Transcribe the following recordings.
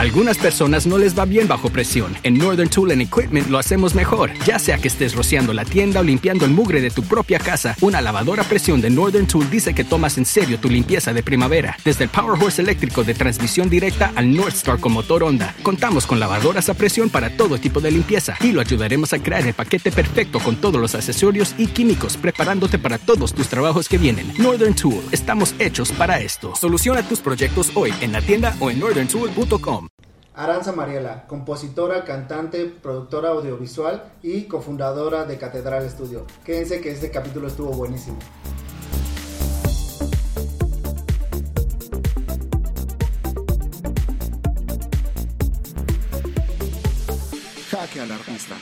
Algunas personas no les va bien bajo presión. En Northern Tool and Equipment lo hacemos mejor. Ya sea que estés rociando la tienda o limpiando el mugre de tu propia casa, una lavadora a presión de Northern Tool dice que tomas en serio tu limpieza de primavera. Desde el Power Horse eléctrico de transmisión directa al North Star con motor Honda, contamos con lavadoras a presión para todo tipo de limpieza y lo ayudaremos a crear el paquete perfecto con todos los accesorios y químicos, preparándote para todos tus trabajos que vienen. Northern Tool, estamos hechos para esto. Soluciona tus proyectos hoy en la tienda o en northerntool.com. Aranza Mariela, compositora, cantante, productora audiovisual y cofundadora de Catedral Studio. Quédense que este capítulo estuvo buenísimo. Jaque al artista.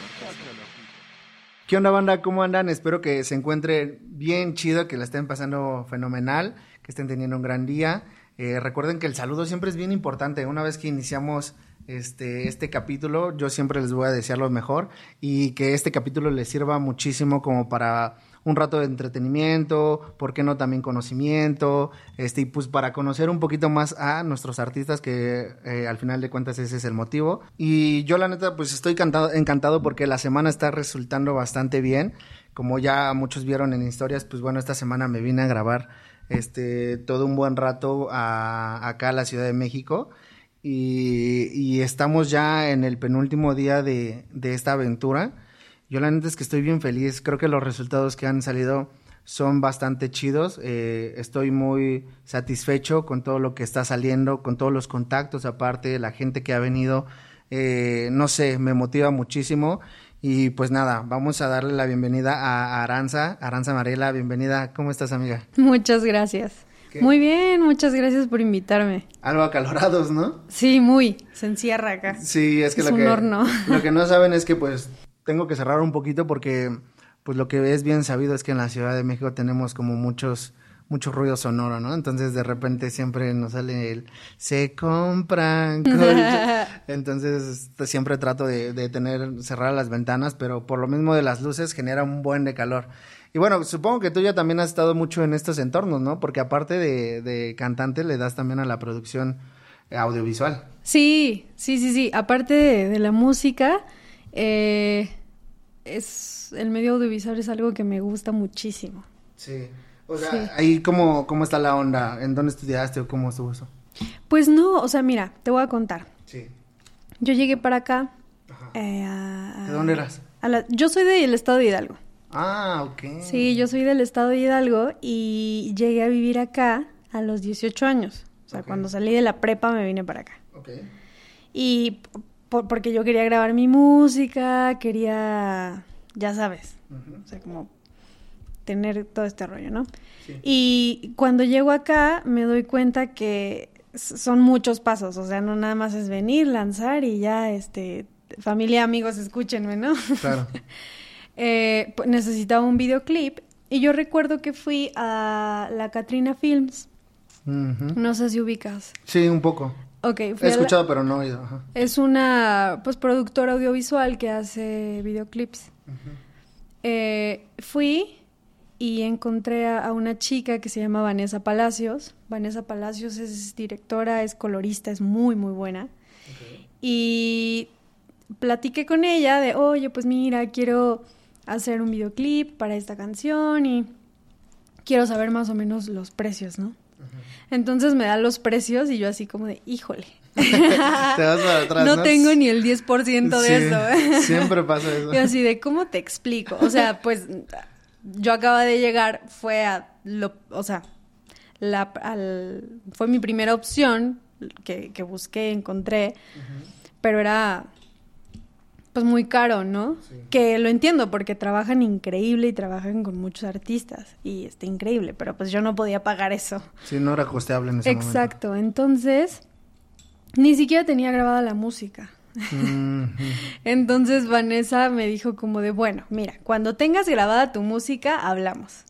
¿Qué onda banda? ¿Cómo andan? Espero que se encuentren bien chido, que la estén pasando fenomenal, que estén teniendo un gran día. Eh, recuerden que el saludo siempre es bien importante. Una vez que iniciamos este, este capítulo, yo siempre les voy a desear lo mejor y que este capítulo les sirva muchísimo como para un rato de entretenimiento, ¿por qué no también conocimiento? Este, y pues para conocer un poquito más a nuestros artistas, que eh, al final de cuentas ese es el motivo. Y yo la neta pues estoy encantado, porque la semana está resultando bastante bien. Como ya muchos vieron en historias, pues bueno, esta semana me vine a grabar este, todo un buen rato acá a la Ciudad de México. Y, y, estamos ya en el penúltimo día de, de, esta aventura. Yo la neta es que estoy bien feliz. Creo que los resultados que han salido son bastante chidos. Eh, estoy muy satisfecho con todo lo que está saliendo, con todos los contactos, aparte, la gente que ha venido. Eh, no sé, me motiva muchísimo. Y pues nada, vamos a darle la bienvenida a Aranza. Aranza Mariela, bienvenida. ¿Cómo estás, amiga? Muchas gracias. ¿Qué? Muy bien, muchas gracias por invitarme. Algo acalorados, ¿no? Sí, muy. Se encierra acá. Sí, es que, es lo, un que horno. lo que no saben es que pues tengo que cerrar un poquito porque pues lo que es bien sabido es que en la Ciudad de México tenemos como muchos mucho ruido sonoro, ¿no? Entonces de repente siempre nos sale el se compran colchas. Entonces siempre trato de, de tener cerrar las ventanas, pero por lo mismo de las luces genera un buen de calor. Y bueno, supongo que tú ya también has estado mucho en estos entornos, ¿no? Porque aparte de, de cantante, le das también a la producción audiovisual. Sí, sí, sí, sí. Aparte de, de la música, eh, es el medio audiovisual es algo que me gusta muchísimo. Sí. O sea, sí. ahí cómo, cómo está la onda, ¿en dónde estudiaste o cómo estuvo eso? Pues no, o sea, mira, te voy a contar. Sí. Yo llegué para acá. Eh, a, ¿De dónde eras? A la, yo soy del estado de Hidalgo. Ah, ok. Sí, yo soy del estado de Hidalgo y llegué a vivir acá a los 18 años. O sea, okay. cuando salí de la prepa me vine para acá. Ok. Y por, porque yo quería grabar mi música, quería, ya sabes, uh -huh. o sea, como tener todo este rollo, ¿no? Sí. Y cuando llego acá me doy cuenta que son muchos pasos, o sea, no nada más es venir, lanzar y ya, este, familia, amigos, escúchenme, ¿no? Claro. eh, necesitaba un videoclip y yo recuerdo que fui a la Katrina Films. Uh -huh. No sé si ubicas. Sí, un poco. Ok, He escuchado, la... pero no he oído. Ajá. Es una pues productora audiovisual que hace videoclips. Uh -huh. eh, fui y encontré a, a, una chica que se llama Vanessa Palacios. Vanessa Palacios es directora, es colorista, es muy, muy buena. Okay. Y platiqué con ella de, oye, pues mira, quiero hacer un videoclip para esta canción y quiero saber más o menos los precios, ¿no? Entonces me da los precios y yo así como de, híjole. Te vas para atrás, no, no, tengo ni el 10% de sí, eso. ¿eh? Siempre pasa eso. Y así de, ¿cómo te explico? O sea, pues yo acaba de llegar, fue a lo, o sea, la, al, fue mi primera opción que, que busqué, encontré, uh -huh. pero era pues muy caro, ¿no? Sí. Que lo entiendo porque trabajan increíble y trabajan con muchos artistas y está increíble, pero pues yo no podía pagar eso. Sí, no era costeable en ese Exacto, momento. entonces ni siquiera tenía grabada la música. Mm -hmm. Entonces Vanessa me dijo como de, bueno, mira, cuando tengas grabada tu música, hablamos.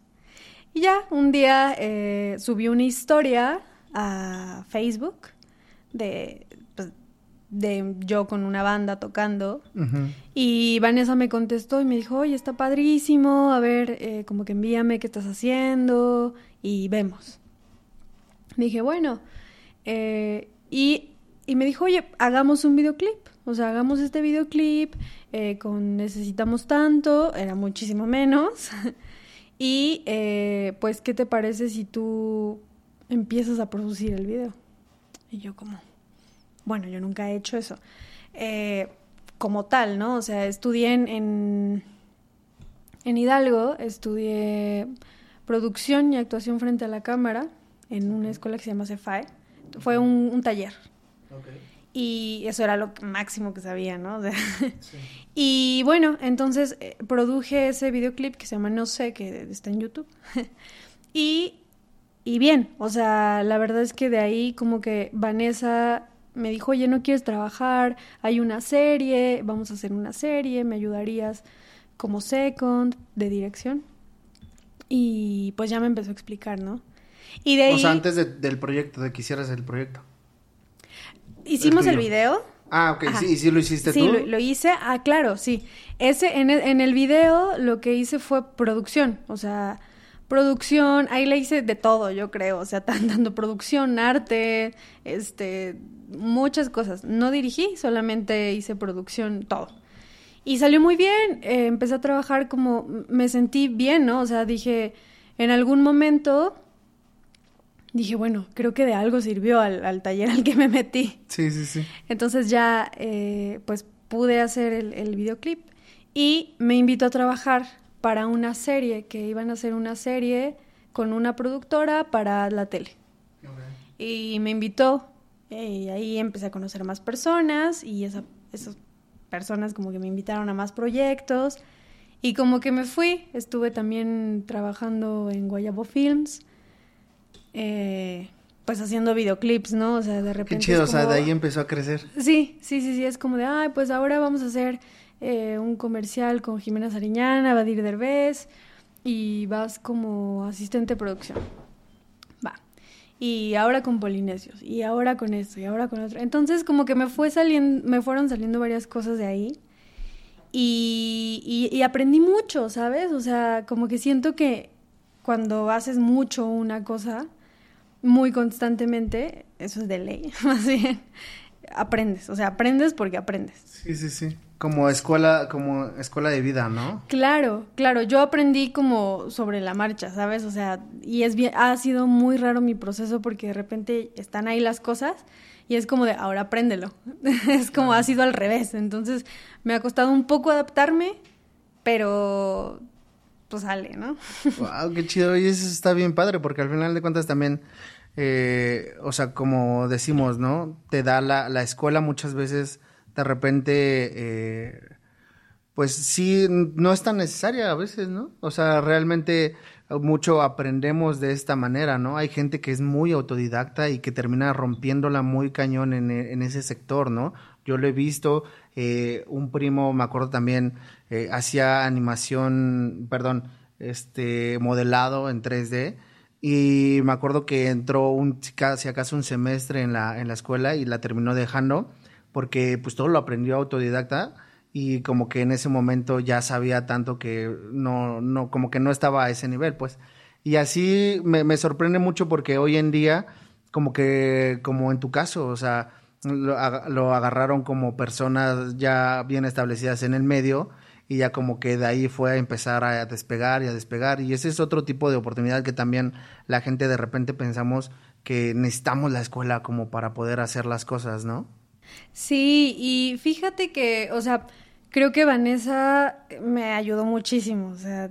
Y ya, un día eh, subí una historia a Facebook de, de yo con una banda tocando. Uh -huh. Y Vanessa me contestó y me dijo, oye, está padrísimo, a ver, eh, como que envíame qué estás haciendo y vemos. Dije, bueno, eh, y y me dijo, oye, hagamos un videoclip. O sea, hagamos este videoclip eh, con necesitamos tanto, era muchísimo menos. y eh, pues, ¿qué te parece si tú empiezas a producir el video? Y yo como, bueno, yo nunca he hecho eso. Eh, como tal, ¿no? O sea, estudié en, en, en Hidalgo, estudié producción y actuación frente a la cámara en una escuela que se llama CEFAE. Fue un, un taller. Y eso era lo máximo que sabía, ¿no? Y bueno, entonces eh, produje ese videoclip que se llama No sé, que está en YouTube. y, y bien, o sea, la verdad es que de ahí como que Vanessa me dijo, oye, ¿no quieres trabajar? Hay una serie, vamos a hacer una serie, ¿me ayudarías como second de dirección? Y pues ya me empezó a explicar, ¿no? Y de ahí... O sea, antes de- del proyecto, de que hicieras el proyecto. Hicimos el video. Ah, ok, Ajá. sí, ¿y sí lo hiciste Sí, tú? lo, lo hice. Ah, claro, sí. Ese, en el, en el video lo que hice fue producción. O sea, producción, ahí le hice de todo, yo creo. O sea, tan- tanto producción, arte, este, muchas cosas. No dirigí, solamente hice producción, todo. Y salió muy bien. eh, empecé a trabajar como, me sentí bien, ¿no? O sea, dije, en algún momento, dije, bueno, creo que de algo sirvió al, al taller al que me metí. Sí, sí, sí. Entonces ya, eh, pues pude hacer el, el videoclip y me invitó a trabajar para una serie, que iban a hacer una serie con una productora para la tele. Y me invitó, y ahí empecé a conocer más personas y esa- esas personas como que me invitaron a más proyectos. Y como que me fui, estuve también trabajando en Guayabo Films, eh, pues haciendo videoclips, ¿no? O sea, de repente... Qué chido, o sea, de ahí empezó a crecer. Sí, sí, sí, sí, es como de, ay, pues ahora vamos a hacer eh, un comercial con Jimena Sariñana, Badir Derbez, y vas como asistente de producción. Va. Y ahora con Polinesios, y ahora con esto, y ahora con otro. Entonces, como que me fue saliendo, me fueron saliendo varias cosas de ahí. Y, y, y aprendí mucho, ¿sabes? O sea, como que siento que cuando haces mucho una cosa, muy constantemente, eso es de ley, más bien, aprendes, o sea, aprendes porque aprendes. Sí, sí, sí. Como escuela, como escuela de vida, ¿no? Claro, claro, yo aprendí como sobre la marcha, ¿sabes? O sea, y es bien, ha sido muy raro mi proceso porque de repente están ahí las cosas y es como de, ahora apréndelo. es como ha sido al revés, entonces me ha costado un poco adaptarme, pero pues sale, ¿no? Wow, qué chido. Y eso está bien padre, porque al final de cuentas también, eh, o sea, como decimos, ¿no? Te da la, la escuela muchas veces, de repente, eh, pues sí, no es tan necesaria a veces, ¿no? O sea, realmente mucho aprendemos de esta manera, ¿no? Hay gente que es muy autodidacta y que termina rompiéndola muy cañón en, ese sector, ¿no? Yo lo he visto, eh, un primo, me acuerdo también, eh, hacía animación, perdón, este, modelado en 3D. Y me acuerdo que entró un, si acaso un semestre en la, en la escuela y la terminó dejando porque pues todo lo aprendió autodidacta y como que en ese momento ya sabía tanto que no, no, como que no estaba a ese nivel, pues. Y así me, sorprende mucho porque hoy en día, como que, como en tu caso, o sea, lo, lo agarraron como personas ya bien establecidas en el medio y ya como que de ahí fue a empezar a despegar y a despegar y ese es otro tipo de oportunidad que también la gente de repente pensamos que necesitamos la escuela como para poder hacer las cosas, ¿no? Sí, y fíjate que, o sea, creo que Vanessa me ayudó muchísimo, o sea,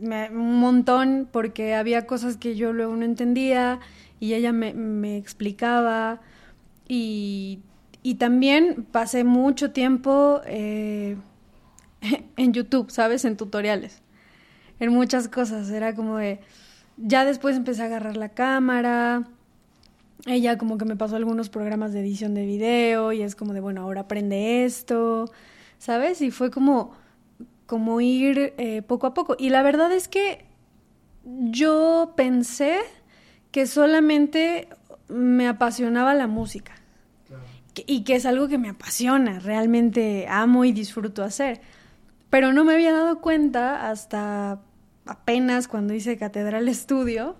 me- un montón porque había cosas que yo luego no entendía y ella me, me explicaba y, y también pasé mucho tiempo eh, en YouTube, ¿sabes? En tutoriales, en muchas cosas, era como de, ya después empecé a agarrar la cámara. Ella como que me pasó algunos programas de edición de video y es como de, bueno, ahora aprende esto, ¿sabes? Y fue como, como ir eh, poco a poco. Y la verdad es que yo pensé que solamente me apasionaba la música y que es algo que me apasiona, realmente amo y disfruto hacer. Pero no me había dado cuenta hasta apenas cuando hice Catedral Estudio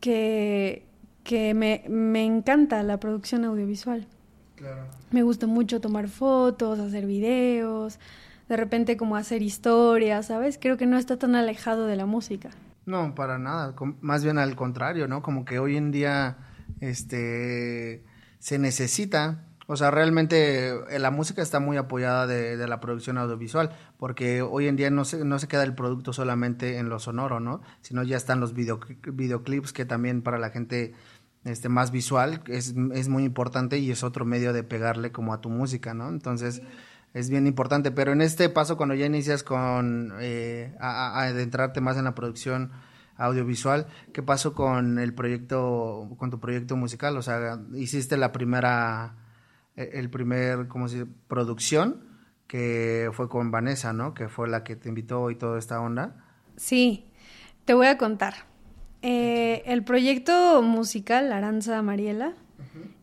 que, que me, me encanta la producción audiovisual. Claro. Me gusta mucho tomar fotos, hacer videos, de repente como hacer historias, ¿sabes? Creo que no está tan alejado de la música. No, para nada, más bien al contrario, ¿no? Como que hoy en día este se necesita, o sea, realmente eh, la música está muy apoyada de, de la producción audiovisual, porque hoy en día no se, no se queda el producto solamente en lo sonoro, ¿no? Sino ya están los video, videoclips que también para la gente este más visual es, es muy importante y es otro medio de pegarle como a tu música, ¿no? Entonces es bien importante, pero en este paso cuando ya inicias con eh, a, a adentrarte más en la producción audiovisual, ¿qué pasó con el proyecto, con tu proyecto musical? O sea, hiciste la primera, eh, el primer, ¿cómo se dice? Producción que fue con Vanessa, ¿no? Que fue la que te invitó y toda esta onda. Sí, te voy a contar. Eh, el proyecto musical Aranza Mariela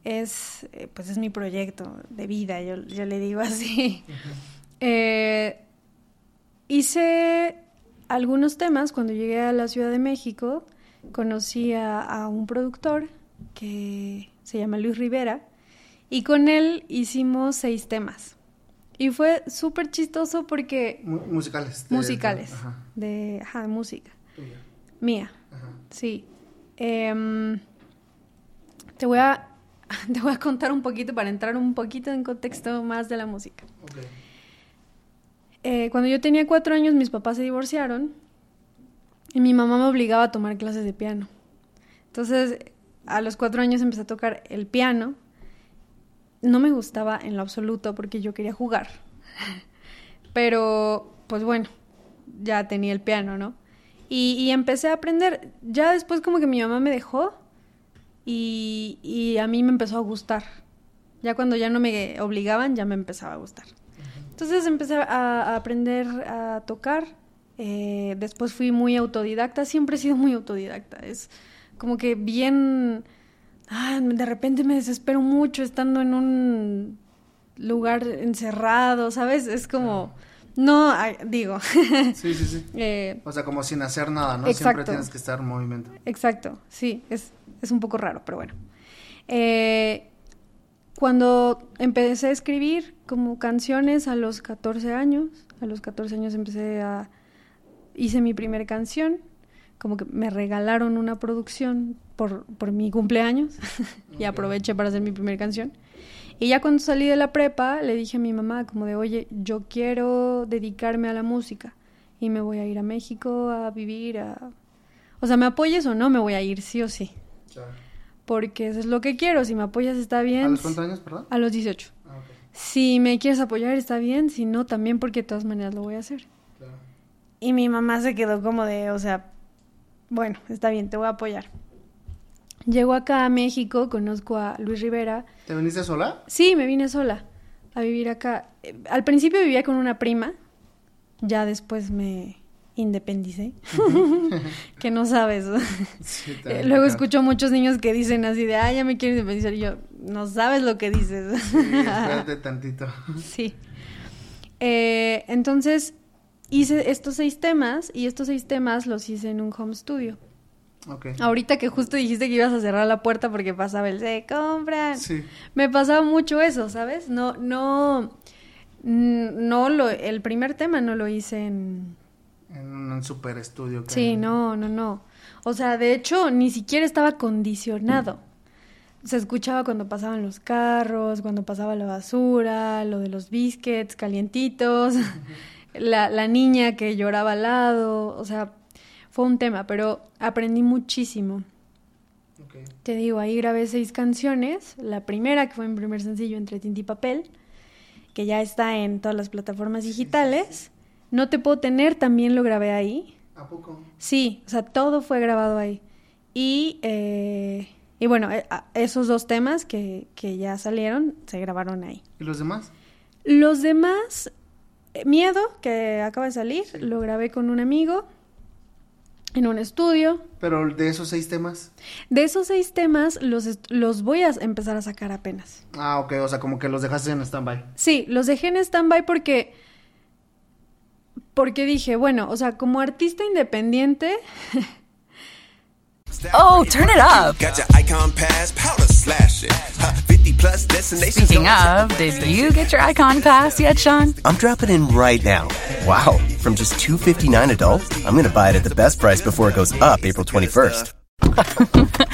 es, eh, pues es mi proyecto de vida, yo, yo le digo así. Eh, hice algunos temas cuando llegué a la Ciudad de México. Conocí a, a un productor que se llama Luis Rivera y con él hicimos seis temas. Y fue súper chistoso porque Mu- musicales. de- musicales Ajá. de ajá, música Tuya. mía. Sí. Em, te voy a te voy a contar un poquito para entrar un poquito en contexto más de la música. Ok. Eh, cuando yo tenía cuatro años mis papás se divorciaron y mi mamá me obligaba a tomar clases de piano. Entonces a los cuatro años empecé a tocar el piano. No me gustaba en lo absoluto porque yo quería jugar pero pues bueno ya tenía el piano no y, y empecé a aprender ya después como que mi mamá me dejó y, y a mí me empezó a gustar ya cuando ya no me obligaban ya me empezaba a gustar entonces empecé a, a aprender a tocar. eh, después fui muy autodidacta. Siempre he sido muy autodidacta. Es como que bien... ah, de repente me desespero mucho estando en un lugar encerrado, ¿sabes? Es como... No, ay, digo. Sí, sí, sí. eh, O sea, como sin hacer nada, ¿no? Siempre tienes que estar en movimiento. Exacto, sí, es, es un poco raro, pero bueno. Eh, cuando empecé a escribir como canciones a los 14 años, a los 14 años empecé a... hice mi primera canción, como que me regalaron una producción por, por mi cumpleaños y aproveché para hacer mi primera canción. Y ya cuando salí de la prepa, le dije a mi mamá como de, oye, yo quiero dedicarme a la música y me voy a ir a México a vivir, a... O sea, me apoyes o no, me voy a ir sí o sí. Porque eso es lo que quiero. Si me apoyas está bien. ¿A los cuántos años, perdón? A los 18. Ah, ok. Si me quieres apoyar está bien, si no también porque de todas maneras lo voy a hacer. Claro. Y mi mamá se quedó como de, o sea, bueno, está bien, te voy a apoyar. Llego acá a México, conozco a Luis Rivera. ¿Te viniste sola? Sí, me vine sola a vivir acá. Eh, Al principio vivía con una prima, ya después me independicé, que no sabes. Sí, Luego escucho muchos niños que dicen así de, ah, ya me quiero independizar. Y yo, no sabes lo que dices. Sí, espérate tantito. Sí. Eh, entonces hice estos seis temas y estos seis temas los hice en un home studio. Ahorita que justo dijiste que ibas a cerrar la puerta porque pasaba el se compran. Sí. Me pasaba mucho eso, ¿sabes? No, no, mm, no lo, el primer tema no lo hice en, En un super estudio. que- Sí, no, no, no. O sea, de hecho, ni siquiera estaba acondicionado. Se escuchaba cuando pasaban los carros, cuando pasaba la basura, lo de los biscuits calientitos, la, la niña que lloraba al lado. O sea, fue un tema, pero aprendí muchísimo. Ok. Te digo, ahí grabé seis canciones. La primera, que fue mi primer sencillo, Entre Tinta y Papel, que ya está en todas las plataformas digitales. No te puedo tener, también lo grabé ahí. ¿A poco? Sí, o sea, todo fue grabado ahí. Y, eh, y bueno, eh, esos dos temas que, que ya salieron se grabaron ahí. ¿Y los demás? Los demás, eh, Miedo, que acaba de salir, lo grabé con un amigo en un estudio. Pero de esos seis temas. De esos seis temas los, los voy a empezar a sacar apenas. Ah, ok, o sea, como que los dejaste en stand-by. Sí, los dejé en stand-by porque... Porque dije, bueno, o sea, como artista independiente, Oh, turn it up. Got your icon pass, powder slash it. Huh, 50 plus destinations. Speaking of, did you get your icon pass yet, Sean? I'm dropping in right now. Wow, from just 259 adult, I'm going to buy it at the best price before it goes up April 21st.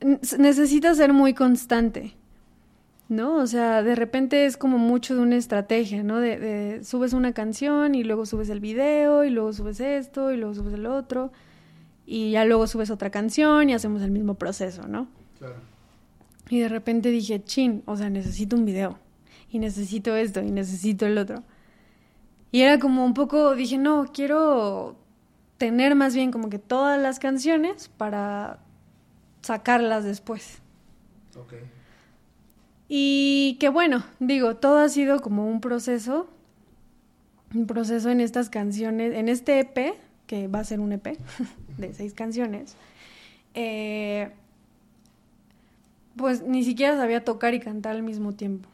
Necesitas ser muy constante, ¿no? O sea, de repente es como mucho de una estrategia, ¿no? De, de subes una canción y luego subes el video y luego subes esto y luego subes el otro y ya luego subes otra canción y hacemos el mismo proceso, ¿no? Y de repente dije, chin, o sea, necesito un video y necesito esto y necesito el otro. Y era como un poco, dije, no, quiero tener más bien como que todas las canciones para sacarlas después. Y que bueno, digo, todo ha sido como un proceso, un proceso en estas canciones, en este EP, que va a ser un EP de seis canciones, eh, pues ni siquiera sabía tocar y cantar al mismo tiempo.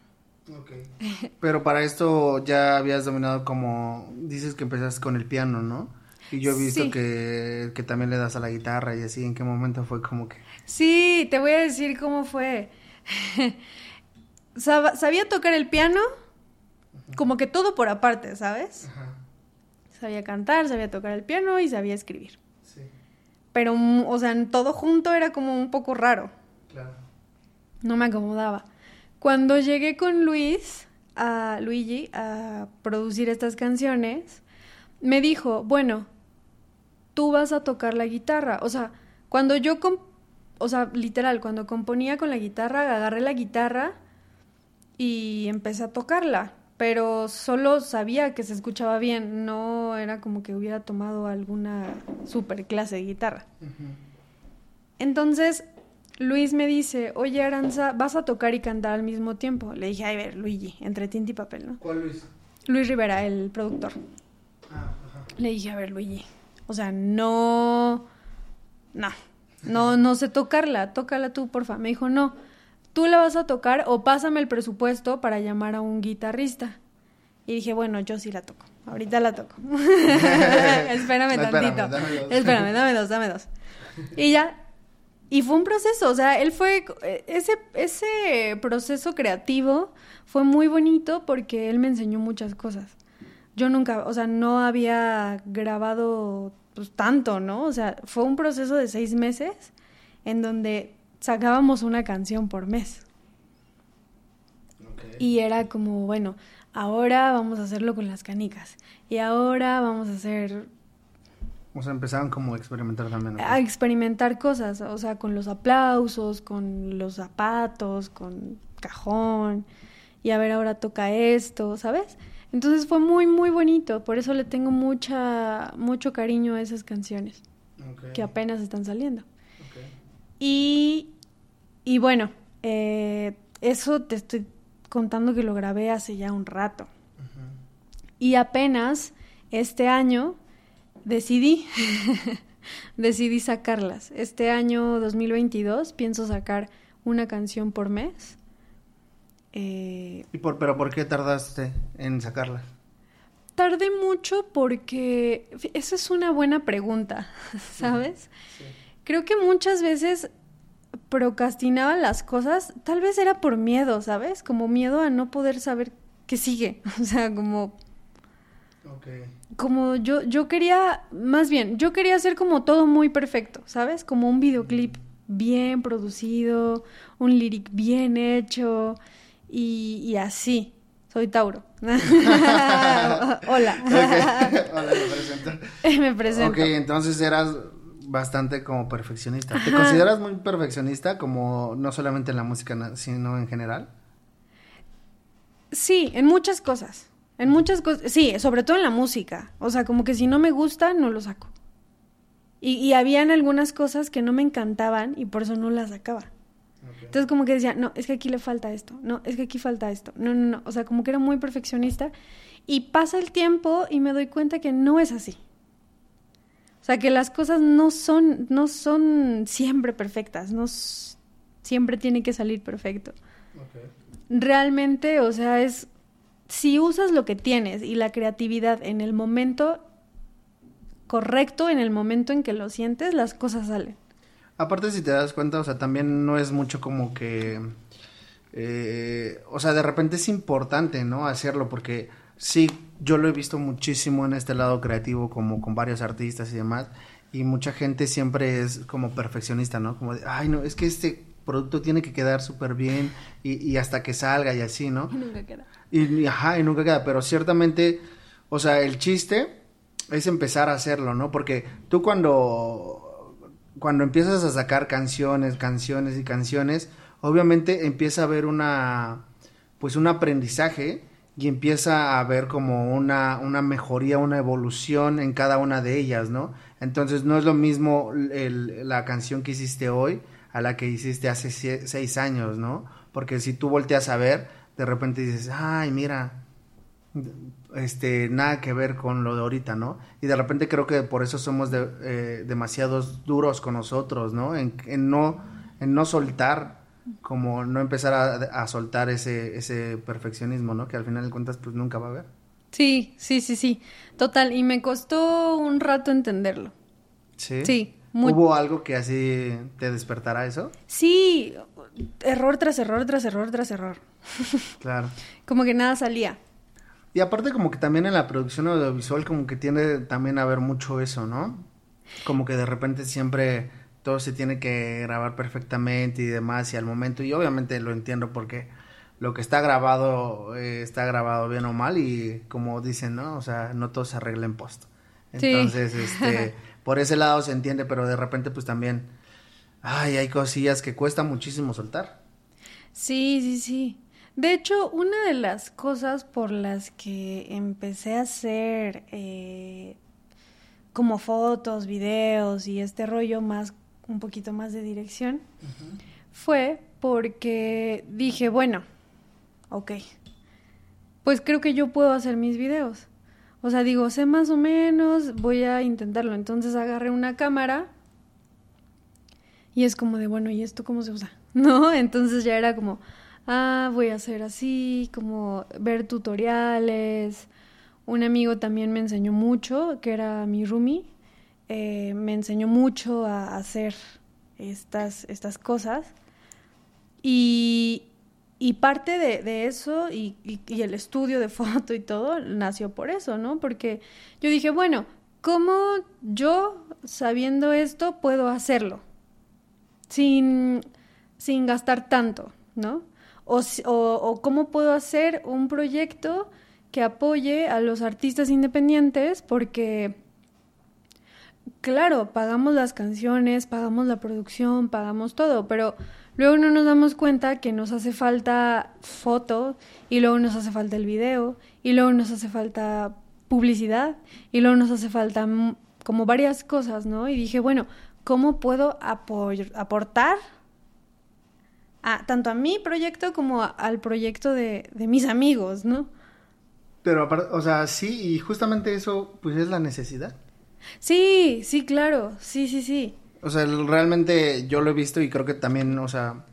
Pero para esto ya habías dominado como, dices que empezaste con el piano, ¿no? Y yo he visto Sí. que, que también le das a la guitarra y así, ¿en qué momento fue como que... Sí, te voy a decir cómo fue. Sab- sabía tocar el piano, como que todo por aparte, ¿sabes? Sabía cantar, sabía tocar el piano y sabía escribir. Pero, mm, o sea, en todo junto era como un poco raro. Claro. No me acomodaba. Cuando llegué con Luis, a Luigi, a producir estas canciones, me dijo, bueno, tú vas a tocar la guitarra. O sea, cuando yo, o sea, literal, cuando componía con la guitarra, agarré la guitarra y empecé a tocarla. Pero solo sabía que se escuchaba bien, no era como que hubiera tomado alguna super clase de guitarra. Entonces, Luis me dice, oye Aranza, vas a tocar y cantar al mismo tiempo. Le dije, ay, ver, Luigi, entre tinta y papel, ¿no? ¿Cuál Luis? Luis Rivera, el productor. Le dije, a ver, Luigi, o sea, no, no, no, no sé tocarla, tócala tú, porfa. Me dijo, no, tú la vas a tocar o pásame el presupuesto para llamar a un guitarrista. Y dije, bueno, yo sí la toco, ahorita la toco. espérame No, espérame, tantito. dame dos. espérame, dame dos, dame dos. Y ya, y fue un proceso, o sea, él fue, ese, ese proceso creativo fue muy bonito porque él me enseñó muchas cosas. Yo nunca, o sea, no había grabado pues, tanto, ¿no? O sea, fue un proceso de seis meses en donde sacábamos una canción por mes. Y era como, bueno, ahora vamos a hacerlo con las canicas. Y ahora vamos a hacer O sea, empezaron como a experimentar también. ¿no? a experimentar cosas, o sea, con los aplausos, con los zapatos, con cajón, y a ver, ahora toca esto, ¿sabes? Entonces fue muy, muy bonito, por eso le tengo mucha, mucho cariño a esas canciones que apenas están saliendo. Y, y bueno, eh, eso te estoy contando que lo grabé hace ya un rato. Y apenas este año decidí, decidí sacarlas. Este año 2022 pienso sacar una canción por mes. Eh, ¿Y por, pero por qué tardaste en sacarla? Tardé mucho porque esa es una buena pregunta, ¿sabes? Creo que muchas veces procrastinaba las cosas, tal vez era por miedo, ¿sabes? Como miedo a no poder saber qué sigue, o sea, como Ok. como yo yo quería, más bien, yo quería hacer como todo muy perfecto, ¿sabes? Como un videoclip bien producido, un lyric bien hecho y, y así. Soy Tauro. Hola. Hola, me presento. Me presento. Ok, entonces eras bastante como perfeccionista. ¿Te consideras muy perfeccionista como no solamente en la música, sino en general? Sí, en muchas cosas. En muchas cosas. Sí, sobre todo en la música. O sea, como que si no me gusta, no lo saco. Y, y habían algunas cosas que no me encantaban y por eso no las sacaba. Entonces como que decía, no, es que aquí le falta esto, no, es que aquí falta esto, no, no, no, o sea, como que era muy perfeccionista. Y pasa el tiempo y me doy cuenta que no es así. O sea, que las cosas no son, no son siempre perfectas, no siempre tiene que salir perfecto. Realmente, o sea, es si usas lo que tienes y la creatividad en el momento correcto, en el momento en que lo sientes, las cosas salen. Aparte, si te das cuenta, o sea, también no es mucho como que. eh, o sea, de repente es importante, ¿no? Hacerlo, porque sí, yo lo he visto muchísimo en este lado creativo, como con varios artistas y demás. Y mucha gente siempre es como perfeccionista, ¿no? Como de, ay, no, es que este producto tiene que quedar súper bien y, y hasta que salga y así, ¿no? Nunca queda. Y, y ajá, y nunca queda, pero ciertamente, o sea, el chiste es empezar a hacerlo, ¿no? Porque tú cuando, cuando empiezas a sacar canciones, canciones y canciones, obviamente empieza a haber una, pues un aprendizaje y empieza a haber como una, una mejoría, una evolución en cada una de ellas, ¿no? Entonces no es lo mismo la canción que hiciste hoy a la que hiciste hace seis años, ¿no? Porque si tú volteas a ver, de repente dices, ay, mira, este, nada que ver con lo de ahorita, ¿no? Y de repente creo que por eso somos de, eh, demasiados duros con nosotros, ¿no? En, en no, en no soltar, como no empezar a, a soltar ese, ese perfeccionismo, ¿no? Que al final de cuentas, pues nunca va a haber. Sí, sí, sí, sí. Total, y me costó un rato entenderlo. Sí. Sí, muy- ¿Hubo algo que así te despertara eso? Sí, error tras error, tras error, tras error. Claro. Como que nada salía. Y aparte como que también en la producción audiovisual como que tiende también a haber mucho eso, ¿no? Como que de repente siempre todo se tiene que grabar perfectamente y demás y al momento, y obviamente lo entiendo porque lo que está grabado eh, está grabado bien o mal y como dicen, ¿no? O sea, no todo se arregla en post. Sí. Entonces, este, por ese lado se entiende, pero de repente pues también, ay, hay cosillas que cuesta muchísimo soltar. Sí, sí, sí. De hecho, una de las cosas por las que empecé a hacer eh, como fotos, videos y este rollo más, un poquito más de dirección, fue porque dije, bueno, ok, pues creo que yo puedo hacer mis videos. O sea, digo, sé más o menos, voy a intentarlo. Entonces agarré una cámara y es como de, bueno, ¿y esto cómo se usa? ¿No? Entonces ya era como, ah, voy a hacer así, como ver tutoriales. Un amigo también me enseñó mucho, que era mi roomie, eh, me enseñó mucho a hacer estas, estas cosas. Y, y parte de, de eso y, y- y el estudio de foto y todo nació por eso, ¿no? Porque yo dije, bueno, ¿cómo yo, sabiendo esto, puedo hacerlo? Sin, sin gastar tanto, ¿no? O, o, o cómo puedo hacer un proyecto que apoye a los artistas independientes porque claro, pagamos las canciones, pagamos la producción, pagamos todo, pero luego no nos damos cuenta que nos hace falta foto y luego nos hace falta el video y luego nos hace falta publicidad y luego nos hace falta como varias cosas, ¿no? Y dije, bueno, ¿cómo puedo aportar a, tanto a mi proyecto como a- al proyecto de, de mis amigos, ¿no? Pero o sea, sí, y justamente eso pues es la necesidad. Sí, sí, claro, sí, sí, sí. O sea, realmente yo lo he visto y creo que también, o sea,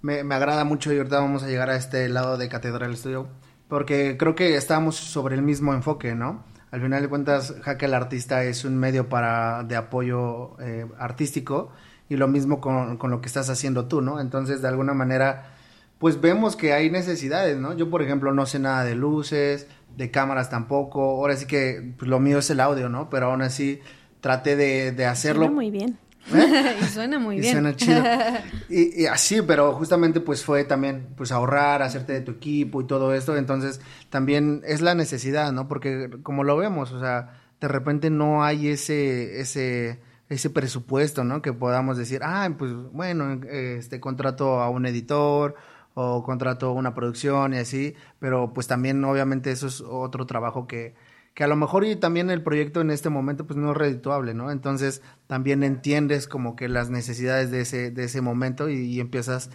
me, me agrada mucho y ahorita vamos a llegar a este lado de Catedral Studio, porque creo que estamos sobre el mismo enfoque, ¿no? Al final de cuentas, Jaque el Artista es un medio para de apoyo eh, artístico y lo mismo con, con lo que estás haciendo tú, ¿no? Entonces, de alguna manera, pues vemos que hay necesidades, ¿no? Yo, por ejemplo, no sé nada de luces, de cámaras tampoco, ahora sí que pues, lo mío es el audio, ¿no? Pero aún así traté de, de hacerlo. Suena muy bien. ¿Eh? y suena muy Y bien. suena chido. Y, y así, pero justamente pues fue también pues ahorrar, hacerte de tu equipo y todo esto, entonces también es la necesidad, ¿no? Porque como lo vemos, o sea, de repente no hay ese ese ese presupuesto, ¿no? Que podamos decir, ah, pues bueno, este contrato a un editor o contrato una producción y así, pero pues también obviamente eso es otro trabajo que que a lo mejor y también el proyecto en este momento pues no es redituable, ¿no? Entonces también entiendes como que las necesidades de ese, de ese momento y, y empiezas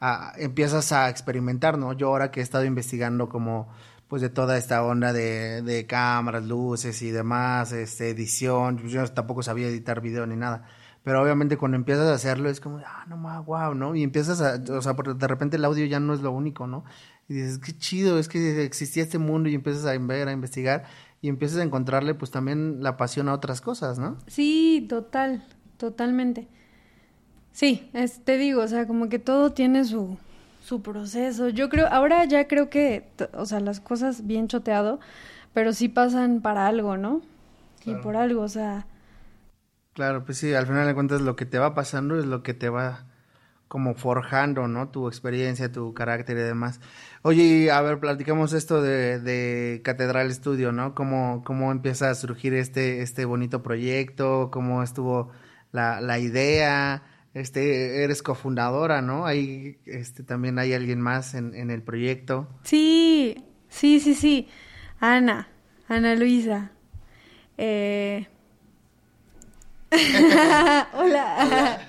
a, empiezas a experimentar, ¿no? Yo ahora que he estado investigando como pues de toda esta onda de, de cámaras, luces y demás, este, edición, pues, yo tampoco sabía editar video ni nada. Pero obviamente cuando empiezas a hacerlo es como, ah, no más, wow, ¿no? Y empiezas a, o sea, de repente el audio ya no es lo único, ¿no? Y dices, qué chido, es que existía este mundo y empiezas a ver, a investigar y empiezas a encontrarle pues también la pasión a otras cosas, ¿no? Sí, total, totalmente. Sí, es- te digo, o sea, como que todo tiene su, su proceso. Yo creo, ahora ya creo que, o sea, las cosas bien choteado, pero sí pasan para algo, ¿no? Y por algo, o sea, Claro, pues sí, al final de cuentas lo que te va pasando es lo que te va como forjando, ¿no? Tu experiencia, tu carácter y demás. Oye, a ver, platicamos esto de, de Catedral Studio, ¿no? ¿Cómo, cómo empieza a surgir este, este bonito proyecto? ¿Cómo estuvo la, la idea? Este, eres cofundadora, ¿no? Ahí, este, también hay alguien más en, en el proyecto. sí, sí, sí, sí. Ana, Ana Luisa. Eh... Hola.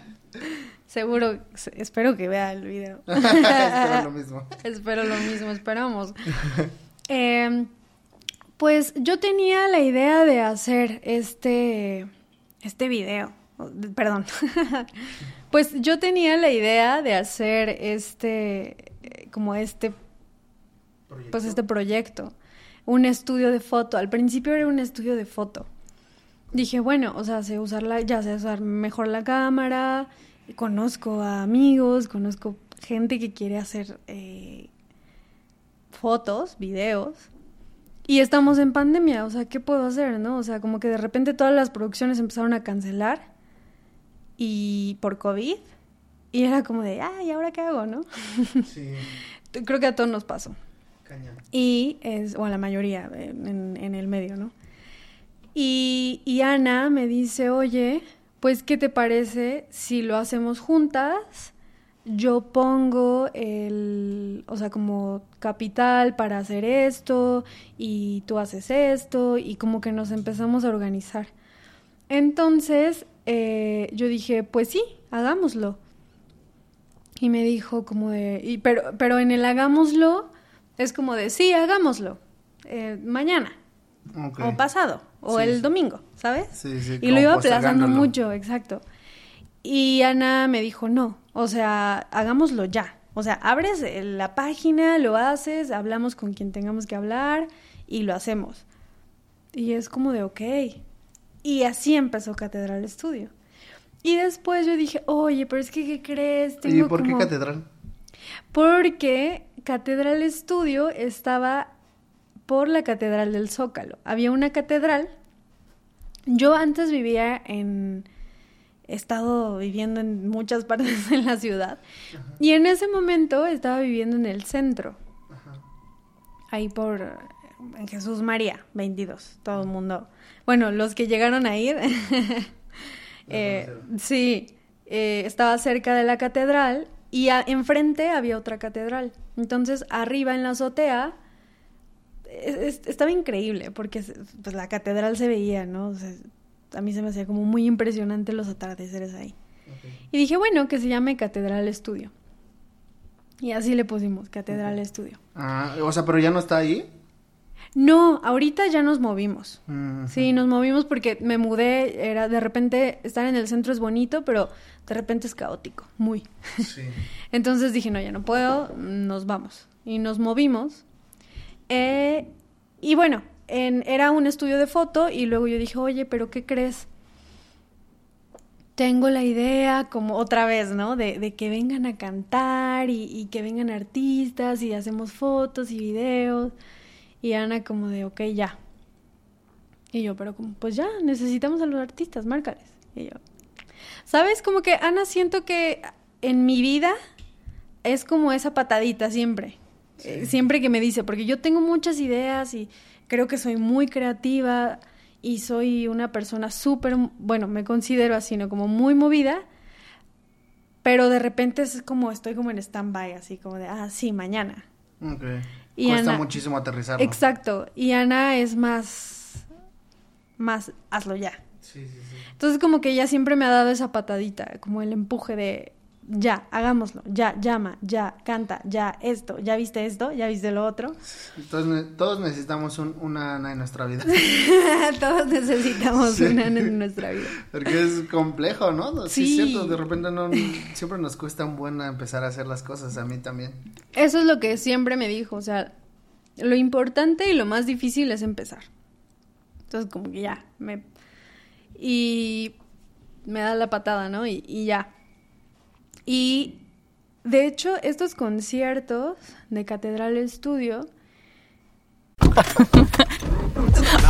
Seguro, espero que vea el video. Espero lo mismo. Espero lo mismo, esperamos. Eh, pues yo tenía la idea de hacer este, este video. Perdón. pues yo tenía la idea de hacer este, como este, pues este proyecto. Un estudio de foto. Al principio era un estudio de foto. Dije, bueno, o sea, sé usarla, ya sé usar mejor la cámara, conozco a amigos, conozco gente que quiere hacer eh, fotos, videos. Y estamos en pandemia, o sea, ¿qué puedo hacer, no? O sea, como que de repente todas las producciones empezaron a cancelar y por COVID. Y era como de, ay, ¿y ahora qué hago, no? Sí, Creo que a todos nos pasó. cañón. Y es, o a la mayoría en, en el medio, ¿no? Y, y Ana me dice, oye, pues, ¿qué te parece si lo hacemos juntas? Yo pongo el, o sea, como capital para hacer esto y tú haces esto y como que nos empezamos a organizar. Entonces, eh, yo dije, pues sí, hagámoslo. Y me dijo como de, y, pero, pero en el hagámoslo es como de, sí, hagámoslo, eh, mañana, o pasado, o Sí, el domingo, ¿sabes? Sí, sí, y lo iba aplazando mucho, exacto. Y Ana me dijo, no, o sea, hagámoslo ya. O sea, abres la página, lo haces, hablamos con quien tengamos que hablar y lo hacemos. Y es como de, ok. Y así empezó Catedral Estudio. Y después yo dije, oye, pero es que, ¿qué crees? ¿Y por qué Catedral? porque Catedral Estudio estaba por la Catedral del Zócalo. Había una catedral. Yo antes vivía en... He estado viviendo en muchas partes de la ciudad. Y en ese momento estaba viviendo en el centro. Ahí por... En Jesús María, 22. Todo el mundo... Bueno, los que llegaron a ir... eh, sí, eh, estaba cerca de la catedral y a- enfrente había otra catedral. Entonces, arriba en la azotea es- es- estaba increíble porque pues, la catedral se veía, ¿no? O sea, a mí se me hacía como muy impresionante los atardeceres ahí. Y dije, bueno, que se llame Catedral Estudio. Y así le pusimos, Catedral Estudio. Ah, o sea, pero ya no está ahí. No, ahorita ya nos movimos. Mm, Sí, nos movimos porque me mudé, era de repente estar en el centro es bonito, pero de repente es caótico, muy. Sí. Entonces dije, no, ya no puedo, nos vamos. Y nos movimos. Eh, y bueno, en- era un estudio de foto y luego yo dije, oye, pero ¿qué crees? Tengo la idea, como otra vez, ¿no? De, de que vengan a cantar y, y que vengan artistas y hacemos fotos y videos. Y Ana como de, ok, ya. Y yo, pero como, pues ya, necesitamos a los artistas, márcales. Y yo, ¿sabes? Como que Ana siento que en mi vida es como esa patadita siempre. Eh, siempre que me dice, porque yo tengo muchas ideas y creo que soy muy creativa y soy una persona súper, bueno, me considero así, ¿no? Como muy movida, pero de repente es como, estoy como en stand-by, así como de, ah, sí, mañana. Y Cuesta Ana- muchísimo aterrizarlo. Exacto. Y Ana es más, más hazlo ya. Entonces como que ella siempre me ha dado esa patadita, como el empuje de ya, hagámoslo, ya, llama, ya, canta, ya, esto, ya viste esto, ya viste lo otro. Entonces, todos necesitamos un, una Ana en nuestra vida. todos necesitamos una Ana en nuestra vida. Porque es complejo, ¿no? Sí, Sí. es cierto, de repente no, siempre nos cuesta un buen empezar a hacer las cosas, a mí también. Eso es lo que siempre me dijo, o sea, lo importante y lo más difícil es empezar. Entonces como que ya, me... Y me da la patada, ¿no? Y, y ya. Y de hecho, estos conciertos de Catedral Estudio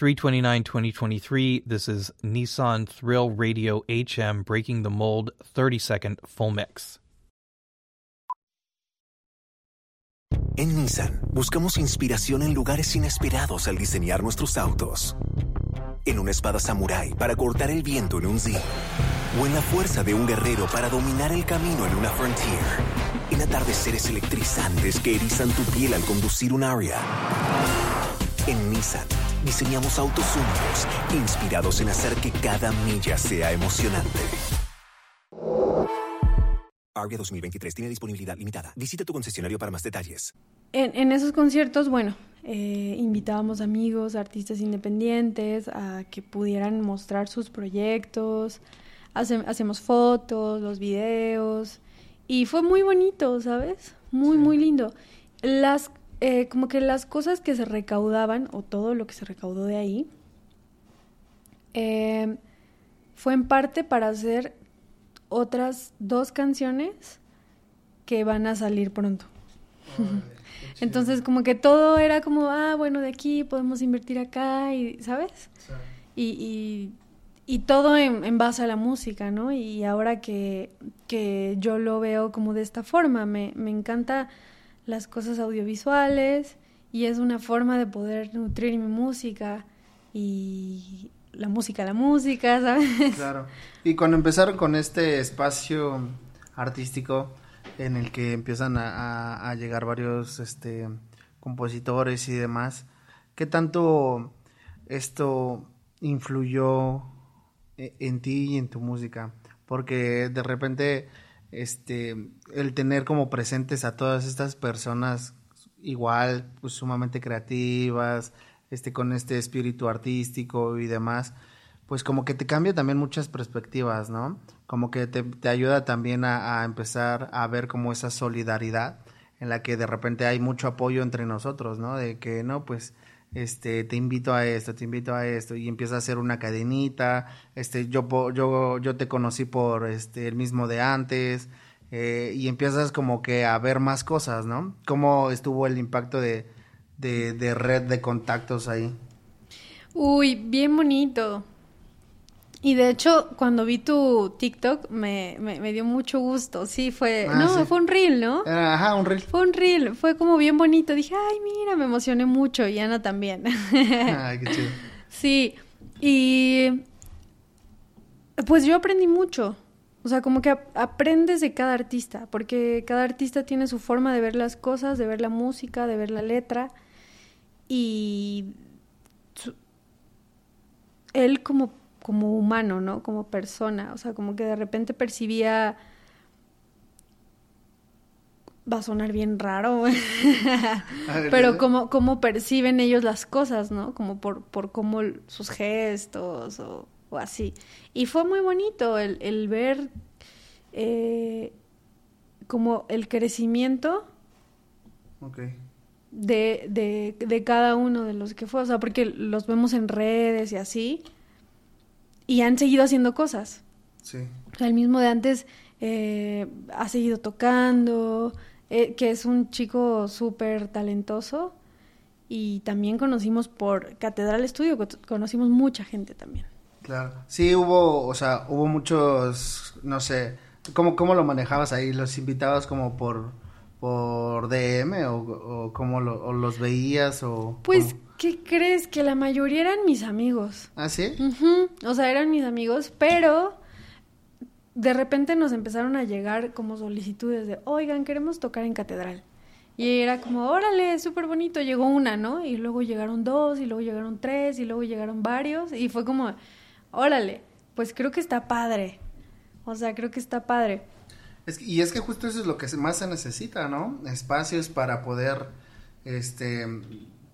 329 2023. This is Nissan Thrill Radio HM Breaking the Mold 30 second full mix. En Nissan buscamos inspiración en lugares inesperados al diseñar nuestros autos. En una espada samurái para cortar el viento en un Z. O en la fuerza de un guerrero para dominar el camino en una Frontier. En atardeceres electrizantes que erizan tu piel al conducir un Aria. En Nissan diseñamos autos únicos, inspirados en hacer que cada milla sea emocionante. Aria 2023 tiene disponibilidad limitada. Visita tu concesionario para más detalles. En, en esos conciertos, bueno, eh, invitábamos amigos, artistas independientes a que pudieran mostrar sus proyectos, Hace- hacemos fotos, los videos, y fue muy bonito, ¿sabes? Muy, muy lindo. Las, eh, como que las cosas que se recaudaban, o todo lo que se recaudó de ahí, eh, fue en parte para hacer otras dos canciones que van a salir pronto. Entonces, como que todo era como, ah, bueno, de aquí podemos invertir acá, y, ¿sabes? Y, y, y todo en, en base a la música, ¿no? Y ahora que, que yo lo veo como de esta forma, me, me encanta las cosas audiovisuales y es una forma de poder nutrir mi música y la música, la música, ¿sabes? Claro. Y cuando empezaron con este espacio artístico en el que empiezan a, a- llegar varios este, compositores y demás, ¿qué tanto esto influyó e- en ti y en tu música? Porque de repente este, el tener como presentes a todas estas personas igual, pues sumamente creativas, este, con este espíritu artístico y demás, pues como que te cambia también muchas perspectivas, ¿no? Como que te, te ayuda también a, a empezar a ver como esa solidaridad en la que de repente hay mucho apoyo entre nosotros, ¿no? De que, no, pues, este, te invito a esto, te invito a esto, y empieza a hacer una cadenita, este, yo, yo, yo te conocí por, este, el mismo de antes, eh, y empiezas como que a ver más cosas, ¿no? ¿Cómo estuvo el impacto de, de, de red de contactos ahí? Uy, bien bonito. Y de hecho, cuando vi tu TikTok, me, me, me dio mucho gusto. Sí, fue... Ah, no, sí. fue un reel, ¿no? Ajá, un reel. Fue un reel, fue como bien bonito. Dije, ay, mira, me emocioné mucho. Y Ana también. Ay, qué chido. Sí, y pues yo aprendí mucho. O sea, como que ap- aprendes de cada artista, porque cada artista tiene su forma de ver las cosas, de ver la música, de ver la letra. Y su- él como, como humano, ¿no? Como persona. O sea, como que de repente percibía... Va a sonar bien raro, pero dime. cómo, cómo perciben ellos las cosas, ¿no? Como por, por cómo sus gestos o, o así. Y fue muy bonito el, el ver eh, como el crecimiento Ok. de, de, de cada uno de los que fue, o sea, porque los vemos en redes y así, y han seguido haciendo cosas. Sí. O sea, el mismo de antes eh, ha seguido tocando, eh, que es un chico súper talentoso. Y también conocimos por Catedral Estudio, co- conocimos mucha gente también. Claro. Sí, hubo, o sea, hubo muchos, no sé, ¿cómo, cómo lo manejabas ahí? ¿Los invitabas como por, por DM o, o cómo lo, o los veías o...? Pues, cómo? ¿Qué crees? Que la mayoría eran mis amigos. ¿Ah, sí? O sea, eran mis amigos, pero de repente nos empezaron a llegar como solicitudes de, oigan, queremos tocar en catedral. Y era como, órale, súper bonito. Llegó una, ¿no? Y luego llegaron dos, y luego llegaron tres, y luego llegaron varios. Y fue como, órale, pues creo que está padre. O sea, creo que está padre. Es que- y es que justo eso es lo que más se necesita, ¿no? Espacios para poder, este,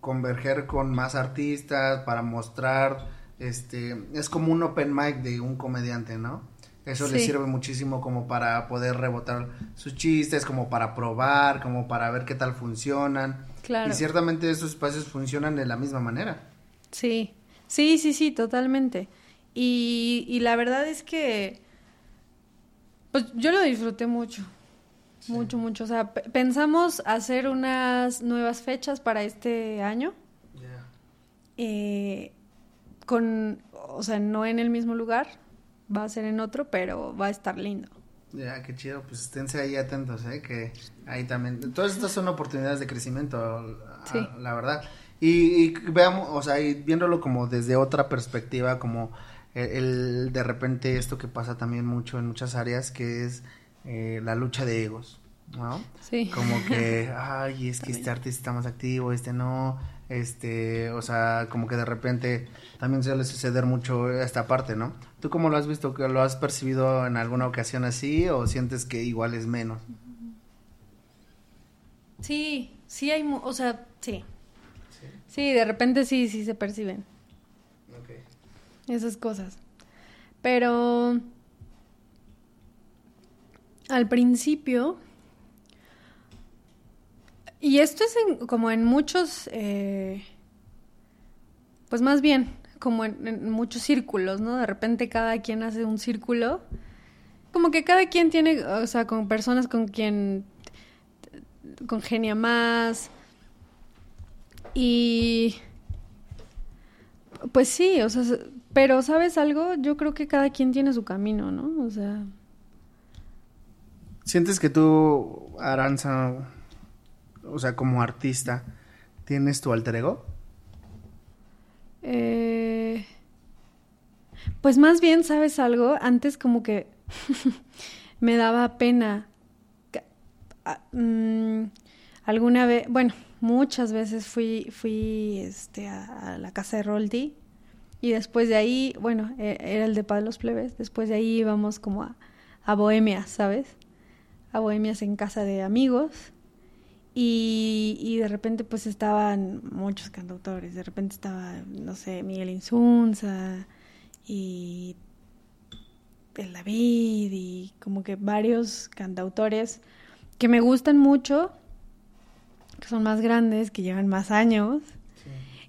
converger con más artistas, para mostrar, este, es como un open mic de un comediante, ¿no? Eso le sirve muchísimo como para poder rebotar sus chistes, como para probar, como para ver qué tal funcionan. Claro. Y ciertamente esos espacios funcionan de la misma manera. Sí, sí, sí, sí, totalmente. Y, y la verdad es que, pues yo lo disfruté mucho, mucho, mucho. O sea, pe- pensamos hacer unas nuevas fechas para este año, eh, con, o sea, no en el mismo lugar, va a ser en otro, pero va a estar lindo. Ya, qué chido, pues esténse ahí atentos, ¿eh? Que ahí también, todas estas son oportunidades de crecimiento, a- Sí. la verdad. Y, y veamos, o sea, y viéndolo como desde otra perspectiva, como el, el- de repente esto que pasa también mucho en muchas áreas, que es eh, la lucha de egos, ¿no? Sí. Como que, ay, es que este artista está más activo, este no, este, o sea, como que de repente también suele suceder mucho esta parte, ¿no? ¿Tú cómo lo has visto? ¿Que ¿Lo has percibido en alguna ocasión así o sientes que igual es menos? Sí, sí hay, o sea, sí. Sí, de repente sí, sí se perciben. esas cosas. Pero al principio, y esto es en- como en muchos, eh, pues más bien, como en, en muchos círculos, ¿no? De repente cada quien hace un círculo, como que cada quien tiene, o sea, con personas con quien congenia más. Y pues sí, o sea, pero ¿sabes algo? Yo creo que cada quien tiene su camino, ¿no? O sea, ¿Sientes que tú, Aranza, o sea, como artista, tienes tu alter ego? eh, pues más bien, ¿sabes algo? Antes como que me daba pena. Mm, alguna vez, bueno, muchas veces fui, fui este, a, la casa de Rolti y después de ahí, bueno, e- era el de Paz de los Plebes, después de ahí íbamos como a, a Bohemia, ¿sabes? A Bohemias en casa de amigos y, y de repente pues estaban muchos cantautores, de repente estaba, no sé, Miguel Insunza y el David y como que varios cantautores que me gustan mucho, que son más grandes, que llevan más años.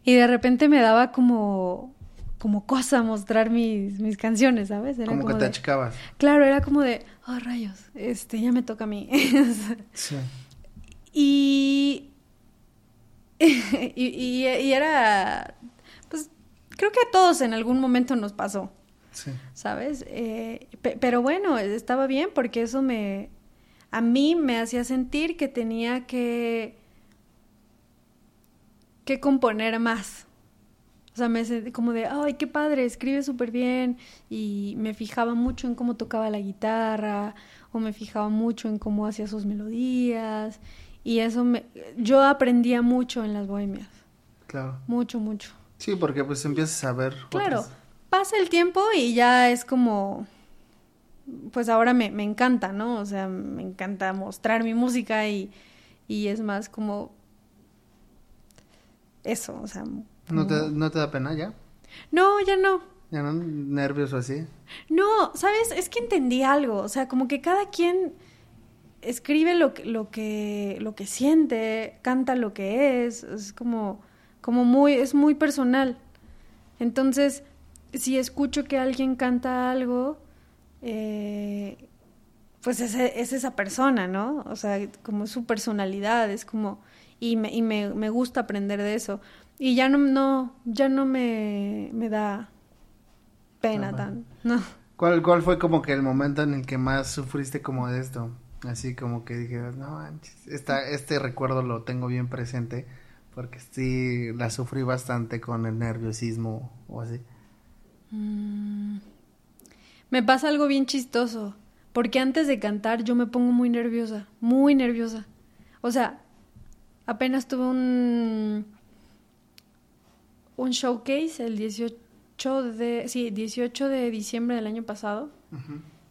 Y de repente me daba como, como cosa mostrar mis, mis canciones, ¿sabes? Era Como que te de- achicabas. Claro, era como de, oh rayos, este, ya me toca a mí. Sí. y, y, y- y era, pues, creo que a todos en algún momento nos pasó. Sí. ¿sabes? Eh, pe- pero bueno, estaba bien porque eso me, a mí me hacía sentir que tenía que, que componer más. O sea, me sentí como de, ay, qué padre, escribe súper bien. Y me fijaba mucho en cómo tocaba la guitarra, o me fijaba mucho en cómo hacía sus melodías. Y eso me, yo aprendía mucho en las bohemias. Claro. Mucho, mucho. Sí, porque pues empiezas a ver. Claro, otras- pasa el tiempo y ya es como, pues ahora me, me encanta, ¿no? O sea, me encanta mostrar mi música y, y es más como eso, o sea... ¿No te, ¿No te da pena ya? No, ya no. ¿Ya no? ¿Nervios o así? No, ¿sabes? Es que entendí algo, o sea, como que cada quien escribe lo que, lo que, lo que siente, canta lo que es, es como, como muy, es muy personal. Entonces, si escucho que alguien canta algo, eh, pues es, es esa persona, ¿no? O sea, como su personalidad, es como, y me, y me, me gusta aprender de eso. Y ya no, no, ya no me, me da pena Ajá. tan, no. ¿Cuál, ¿Cuál fue como que el momento en el que más sufriste como de esto? Así como que dijeras, no manches, esta, este recuerdo lo tengo bien presente porque sí la sufrí bastante con el nerviosismo o así. Mm. Me pasa algo bien chistoso, porque antes de cantar yo me pongo muy nerviosa, muy nerviosa. O sea, apenas tuve un un showcase el 18 de sí, 18 de diciembre del año pasado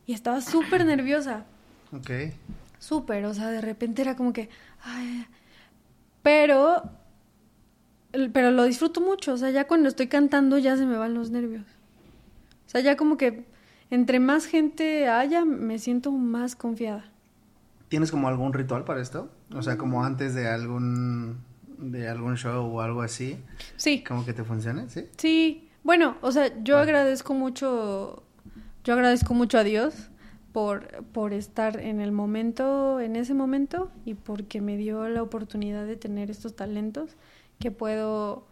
y estaba súper nerviosa. Ok. Súper, o sea, de repente era como que, ay, pero, pero lo disfruto mucho, o sea, ya cuando estoy cantando ya se me van los nervios. O sea, ya como que entre más gente haya, me siento más confiada. ¿Tienes como algún ritual para esto? O sea, como antes de algún de algún show o algo así, Sí, como que te funcione, ¿sí? sí. Bueno, o sea, yo agradezco mucho, yo agradezco mucho a Dios por, por estar en el momento, en ese momento, y porque me dio la oportunidad de tener estos talentos que puedo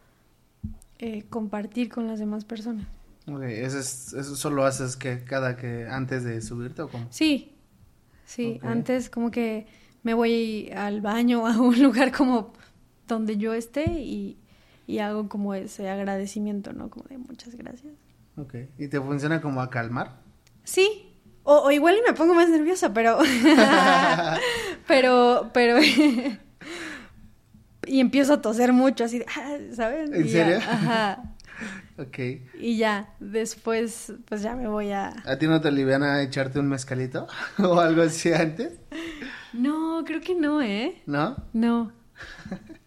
eh, compartir con las demás personas. Ok, eso, es, eso solo haces que cada que antes de subirte o cómo? Sí, sí, antes como que me voy al baño a un lugar como donde yo esté y, y hago como ese agradecimiento, ¿no? Como de muchas gracias. Ok. ¿Y te funciona como a calmar? Sí, o, o igual y me pongo más nerviosa, pero... pero, pero... y empiezo a toser mucho, así de, "Ah", ¿sabes? ¿En Y ya, serio? ajá. Ok. Y ya, después, pues ya me voy a... ¿A ti no te aliviana echarte un mezcalito o algo así antes? No, creo que no, ¿eh? ¿No? No.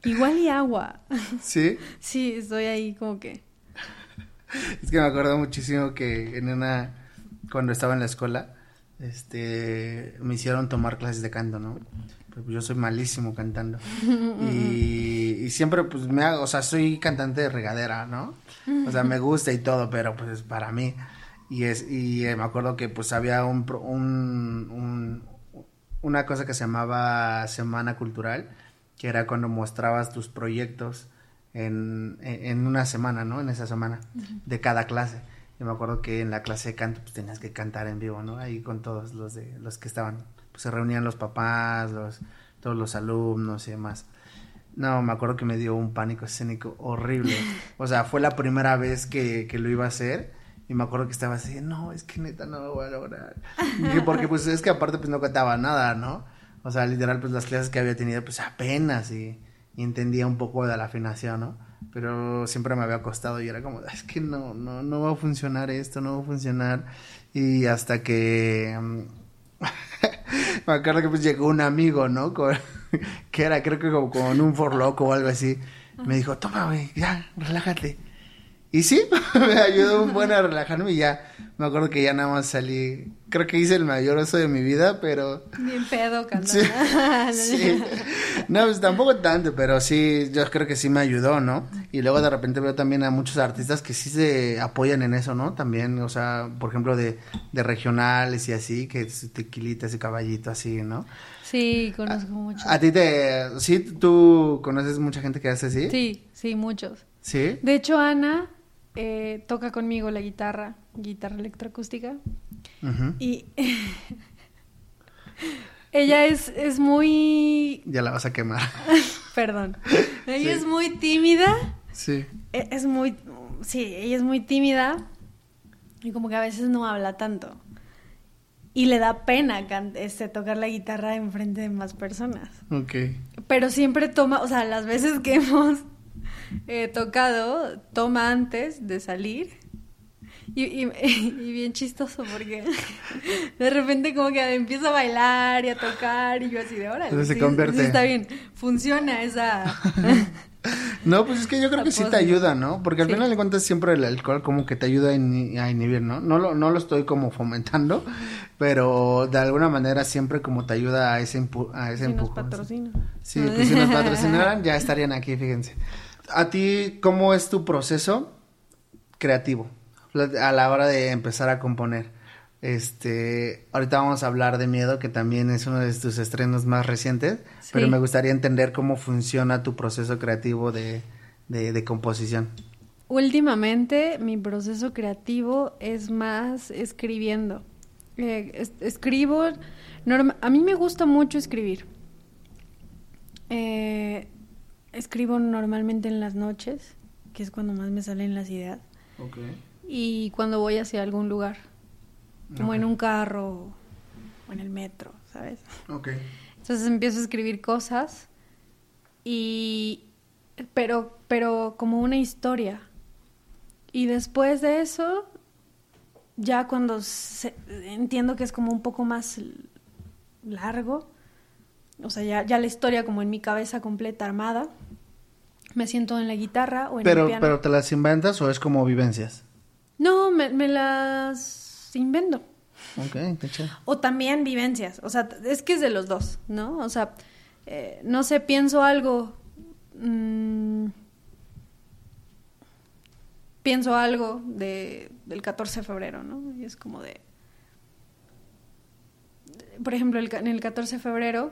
Igual y agua. ¿Sí? Sí, estoy ahí como que... Es que me acuerdo muchísimo que en una, cuando estaba en la escuela, este, me hicieron tomar clases de canto, ¿no? Pues yo soy malísimo cantando. Y, y siempre, pues, me hago, o sea, soy cantante de regadera, ¿no? O sea, me gusta y todo, pero pues para mí. Y es, y eh, me acuerdo que pues había un, un, un- una cosa que se llamaba Semana Cultural, que era cuando mostrabas tus proyectos en, en una semana, ¿no? En esa semana, de cada clase. Yo me acuerdo que en la clase de canto pues tenías que cantar en vivo, ¿no? Ahí con todos los de los que estaban, pues se reunían los papás, los todos los alumnos y demás. No, me acuerdo que me dio un pánico escénico horrible. O sea, fue la primera vez que, que lo iba a hacer. Y me acuerdo que estaba así, no, es que neta no lo voy a lograr. Y porque pues es que aparte pues no cantaba nada, ¿no? O sea, literal pues las clases que había tenido pues apenas y, entendía un poco de la afinación, ¿no? Pero siempre me había costado y era como, es que no, no, no va a funcionar esto, no va a funcionar. Y hasta que... mm, me acuerdo que pues llegó un amigo, ¿no? Que era creo que como con un forloco o algo así. Me dijo, toma, güey, ya, relájate. Y sí, me ayudó un buen a relajarme y ya. Me acuerdo que ya nada más salí. Creo que hice el mayor oso de mi vida, pero. Bien pedo cantando. Sí. sí. No, pues tampoco tanto, pero sí, yo creo que sí me ayudó, ¿no? Y luego de repente veo también a muchos artistas que sí se apoyan en eso, ¿no? También, o sea, por ejemplo, de, de regionales y así, que su tequilita, ese caballito así, ¿no? Sí, conozco muchos. A ti te. Sí, tú conoces mucha gente que hace así. Sí, sí, muchos. ¿Sí? De hecho, Ana eh, toca conmigo la guitarra, guitarra electroacústica. Y ella es, es muy... Ya la vas a quemar. Perdón. Ella Sí. es muy tímida. Sí. E- Es muy... Sí, ella es muy tímida. Y como que a veces no habla tanto. Y le da pena este, tocar la guitarra enfrente de más personas. Ok. Pero siempre toma, o sea, las veces que hemos eh, tocado, toma antes de salir. Y, y- y bien chistoso porque de repente como que empieza a bailar y a tocar y yo así de ahora. Entonces se convierte. está bien, funciona esa... No, pues es que yo creo que sí te ayuda, ¿no? Porque al Sí. final de cuentas siempre el alcohol como que te ayuda a, inhi- a inhibir, ¿no? No lo, no lo estoy como fomentando, pero de alguna manera siempre como te ayuda a ese, empu- a ese Si nos empujón. patrocina. Sí, pues si nos patrocinaran ya estarían aquí, fíjense. ¿A ti cómo es tu proceso creativo a la hora de empezar a componer? Este, ahorita vamos a hablar de Miedo, que también es uno de tus estrenos más recientes, Sí. pero me gustaría entender cómo funciona tu proceso creativo de, de, de composición. Últimamente mi proceso creativo es más escribiendo. Eh, es- escribo, norma- a mí me gusta mucho escribir. Eh, escribo normalmente en las noches, que es cuando más me salen las ideas, Ok. y cuando voy hacia algún lugar, como en un carro o en el metro, ¿sabes? Ok. Entonces empiezo a escribir cosas y pero pero como una historia. Y después de eso ya cuando se- entiendo que es como un poco más largo, o sea, ya, ya la historia como en mi cabeza completa armada, me siento en la guitarra o en Pero, el piano. pero ¿te las inventas o es como vivencias? No, me, me las invento. Ok, chido. O también vivencias. O sea, es que es de los dos, ¿no? O sea, eh, no sé, pienso algo. mm, pienso algo de, del 14 de febrero, ¿no? Y es como de. Por ejemplo, el en el 14 de febrero.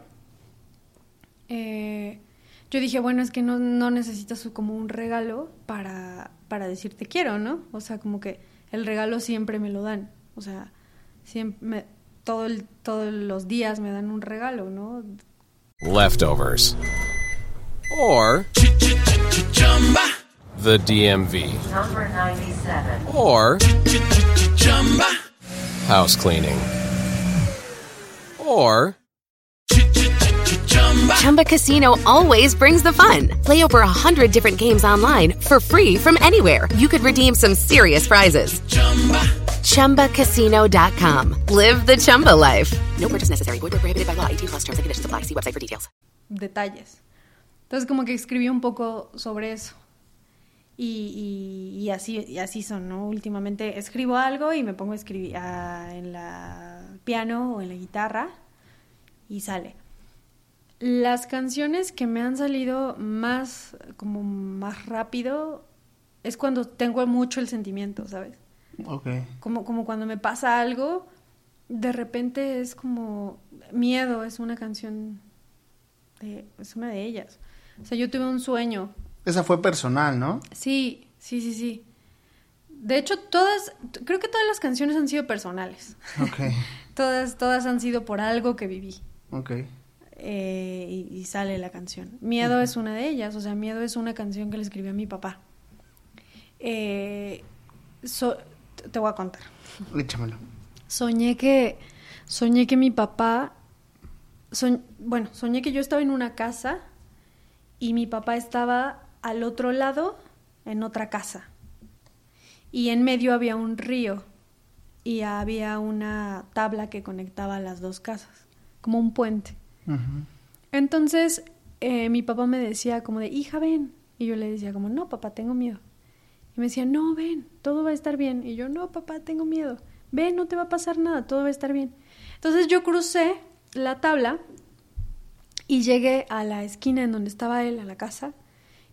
eh, yo dije, bueno, es que no, no necesitas como un regalo para, para decir te quiero, ¿no? O sea, como que el regalo siempre me lo dan. O sea, siempre me- todo el- todos los días me dan un regalo, ¿no? leftovers, or the DMV, Number 97. or house cleaning, or Chumba Casino always brings the fun. Play over a hundred different games online for free from anywhere. You could redeem some serious prizes. ChumbaCasino.com. Live the Chumba life. No purchase necessary. Void prohibited by law. 18 plus terms and conditions apply. See website for details. detalles. Entonces como que escribí un poco sobre eso. Y, y- y así, y así son, ¿no? Últimamente escribo algo y me pongo a escribir ah, en la piano o en la guitarra y sale. Las canciones que me han salido más, como más rápido, es cuando tengo mucho el sentimiento, ¿sabes? Ok. Como, como cuando me pasa algo, de repente es como miedo, es una canción de, es una de ellas. O sea, yo tuve un sueño. Esa fue personal, ¿no? Sí, sí, sí, sí. De hecho, todas, creo que todas las canciones han sido personales. Ok. Todas, todas han sido por algo que viví. Ok. Eh, y, y sale la canción. Miedo es una de ellas, o sea, Miedo es una canción que le escribí a mi papá. Eh, so- te voy a contar. Échamelo. Soñé que soñé que mi papá soñ- bueno, soñé que yo estaba en una casa y mi papá estaba al otro lado en otra casa. Y en medio había un río y había una tabla que conectaba las dos casas, como un puente. Entonces, eh, mi papá me decía como de, hija, ven. Y yo le decía como, no, papá, tengo miedo. Y me decía, no, ven, todo va a estar bien. Y yo, no, papá, tengo miedo. Ven, no te va a pasar nada, todo va a estar bien. Entonces yo crucé la tabla y llegué a la esquina en donde estaba él, a la casa.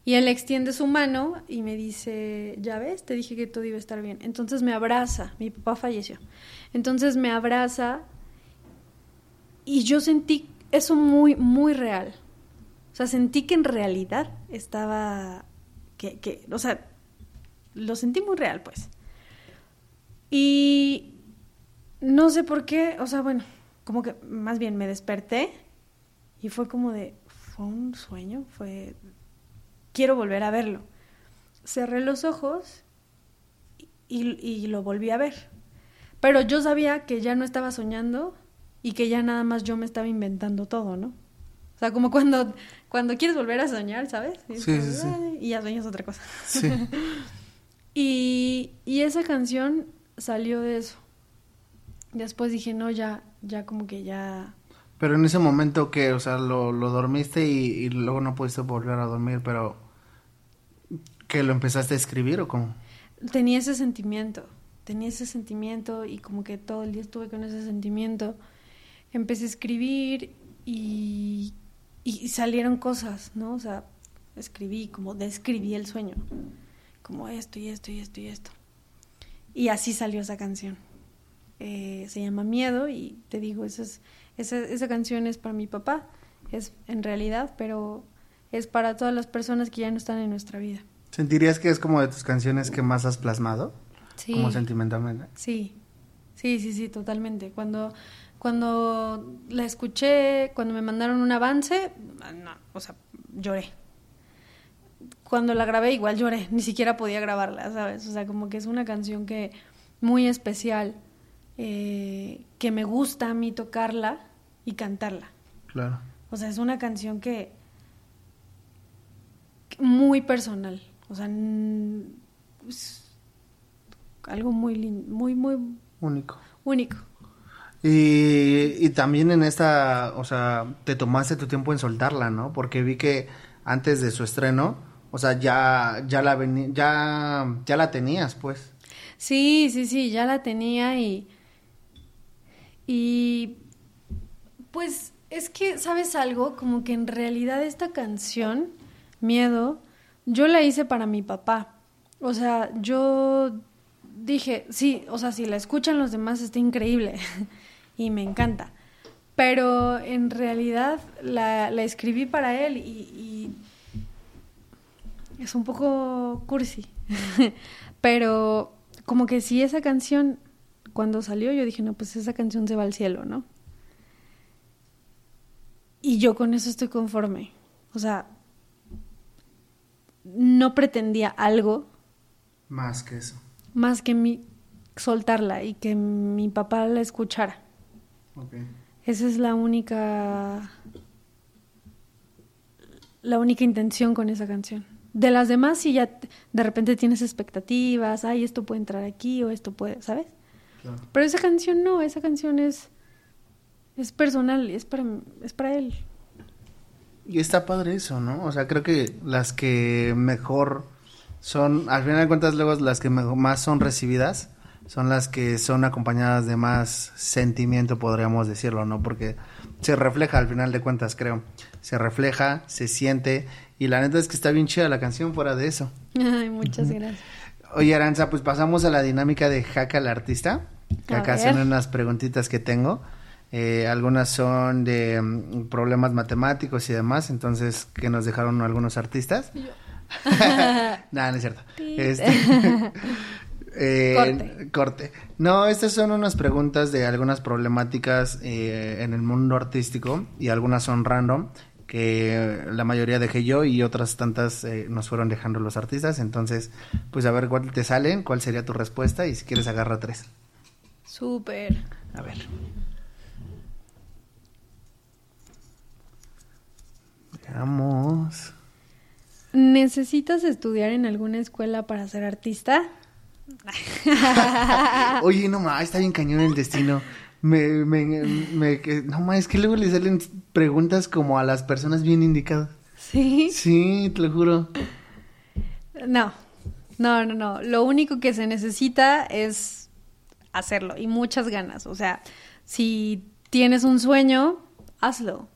Y él extiende su mano y me dice, ya ves, te dije que todo iba a estar bien. Entonces me abraza, mi papá falleció. Entonces me abraza y yo sentí eso muy, muy real. O sea, sentí que en realidad estaba, que, que, o sea, lo sentí muy real, pues. Y no sé por qué, o sea, bueno, como que más bien me desperté y fue como de, fue un sueño, fue, quiero volver a verlo. Cerré los ojos y, y lo volví a ver. Pero yo sabía que ya no estaba soñando y que ya nada más yo me estaba inventando todo, ¿no? O sea, como cuando, cuando quieres volver a soñar, ¿sabes? Y, Sí, como, sí, y ya sueñas otra cosa. Sí. y, y esa canción salió de eso. Después dije, no, ya, ya como que ya... Pero en ese momento que, o sea, lo, lo dormiste y, y luego no pudiste volver a dormir, pero que lo empezaste a escribir o cómo? Tenía ese sentimiento, tenía ese sentimiento y como que todo el día estuve con ese sentimiento. Empecé a escribir y, y salieron cosas, ¿no? O sea, escribí, como describí el sueño, como esto y esto y esto y esto. Y así salió esa canción. Eh, se llama Miedo y te digo, esa, es, esa, esa canción es para mi papá, es en realidad, pero es para todas las personas que ya no están en nuestra vida. ¿Sentirías que es como de tus canciones que más has plasmado? Sí. Como sentimentalmente. Sí, sí, sí, sí, totalmente. Cuando, cuando la escuché, cuando me mandaron un avance, no, o sea, lloré. Cuando la grabé igual lloré, ni siquiera podía grabarla, ¿sabes? O sea, como que es una canción que muy especial, eh, que me gusta a mí tocarla y cantarla. Claro. O sea, es una canción que, muy personal. O sea, es algo muy lin- muy muy Único. único. Y, y también en esta, o sea, te tomaste tu tiempo en soltarla, ¿no? Porque vi que antes de su estreno, o sea, ya, ya la veni- ya, ya la tenías, pues. Sí, sí, sí, ya la tenía y y pues es que sabes algo, como que en realidad esta canción Miedo yo la hice para mi papá. O sea, yo dije, sí, o sea, si la escuchan los demás está increíble y me encanta. Pero en realidad la, la escribí para él y, y es un poco cursi. Pero como que si esa canción, cuando salió, yo dije, no, pues esa canción se va al cielo, ¿no? Y yo con eso estoy conforme. O sea, no pretendía algo Más que eso. más que mi soltarla y que mi papá la escuchara. Esa es la única la única intención con esa canción. De las demás si ya de repente tienes expectativas, ay, esto puede entrar aquí o esto puede, ¿sabes? Claro. Pero esa canción no, esa canción es es personal, es para es para él. Y está padre eso, ¿no? O sea, creo que las que mejor son, al final de cuentas, luego las que mejor- más son recibidas son las que son acompañadas de más sentimiento, podríamos decirlo, ¿no? Porque se refleja al final de cuentas, creo. Se refleja, se siente, y la neta es que está bien chida la canción fuera de eso. Ay, muchas gracias. Oye, Aranza, pues pasamos a la dinámica de Jaca al artista. Que acá son unas preguntitas que tengo. Eh, algunas son de mm, problemas matemáticos y demás, entonces que nos dejaron algunos artistas. Nada, no es cierto. Este, eh, Corte. corte. No, estas son unas preguntas de algunas problemáticas eh, en el mundo artístico y algunas son random que la mayoría dejé yo y otras tantas eh, nos fueron dejando los artistas. Entonces, pues a ver cuál te salen, cuál sería tu respuesta y si quieres agarra tres. Súper. A ver. Veamos. ¿Necesitas estudiar en alguna escuela para ser artista? Oye, no más, está bien cañón el destino. Me, me, no más, es que luego le salen preguntas como a las personas bien indicadas. Sí. Sí, te lo juro. No, no, no, no. Lo único que se necesita es hacerlo y muchas ganas. O sea, si tienes un sueño, hazlo.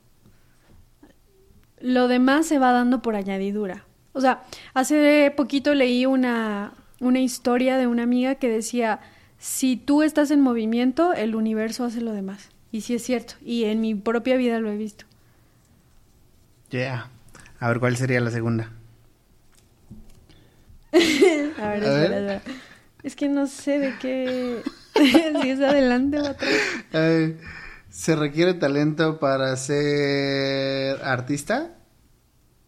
Lo demás se va dando por añadidura. O sea, hace poquito leí una, una historia de una amiga que decía, si tú estás en movimiento, el universo hace lo demás. Y sí es cierto. Y en mi propia vida lo he visto. Yeah. A ver, ¿cuál sería la segunda? A ver, A espera, ver. espera. Es que no sé de qué. si es adelante o atrás. Eh, ¿Se requiere talento para ser artista?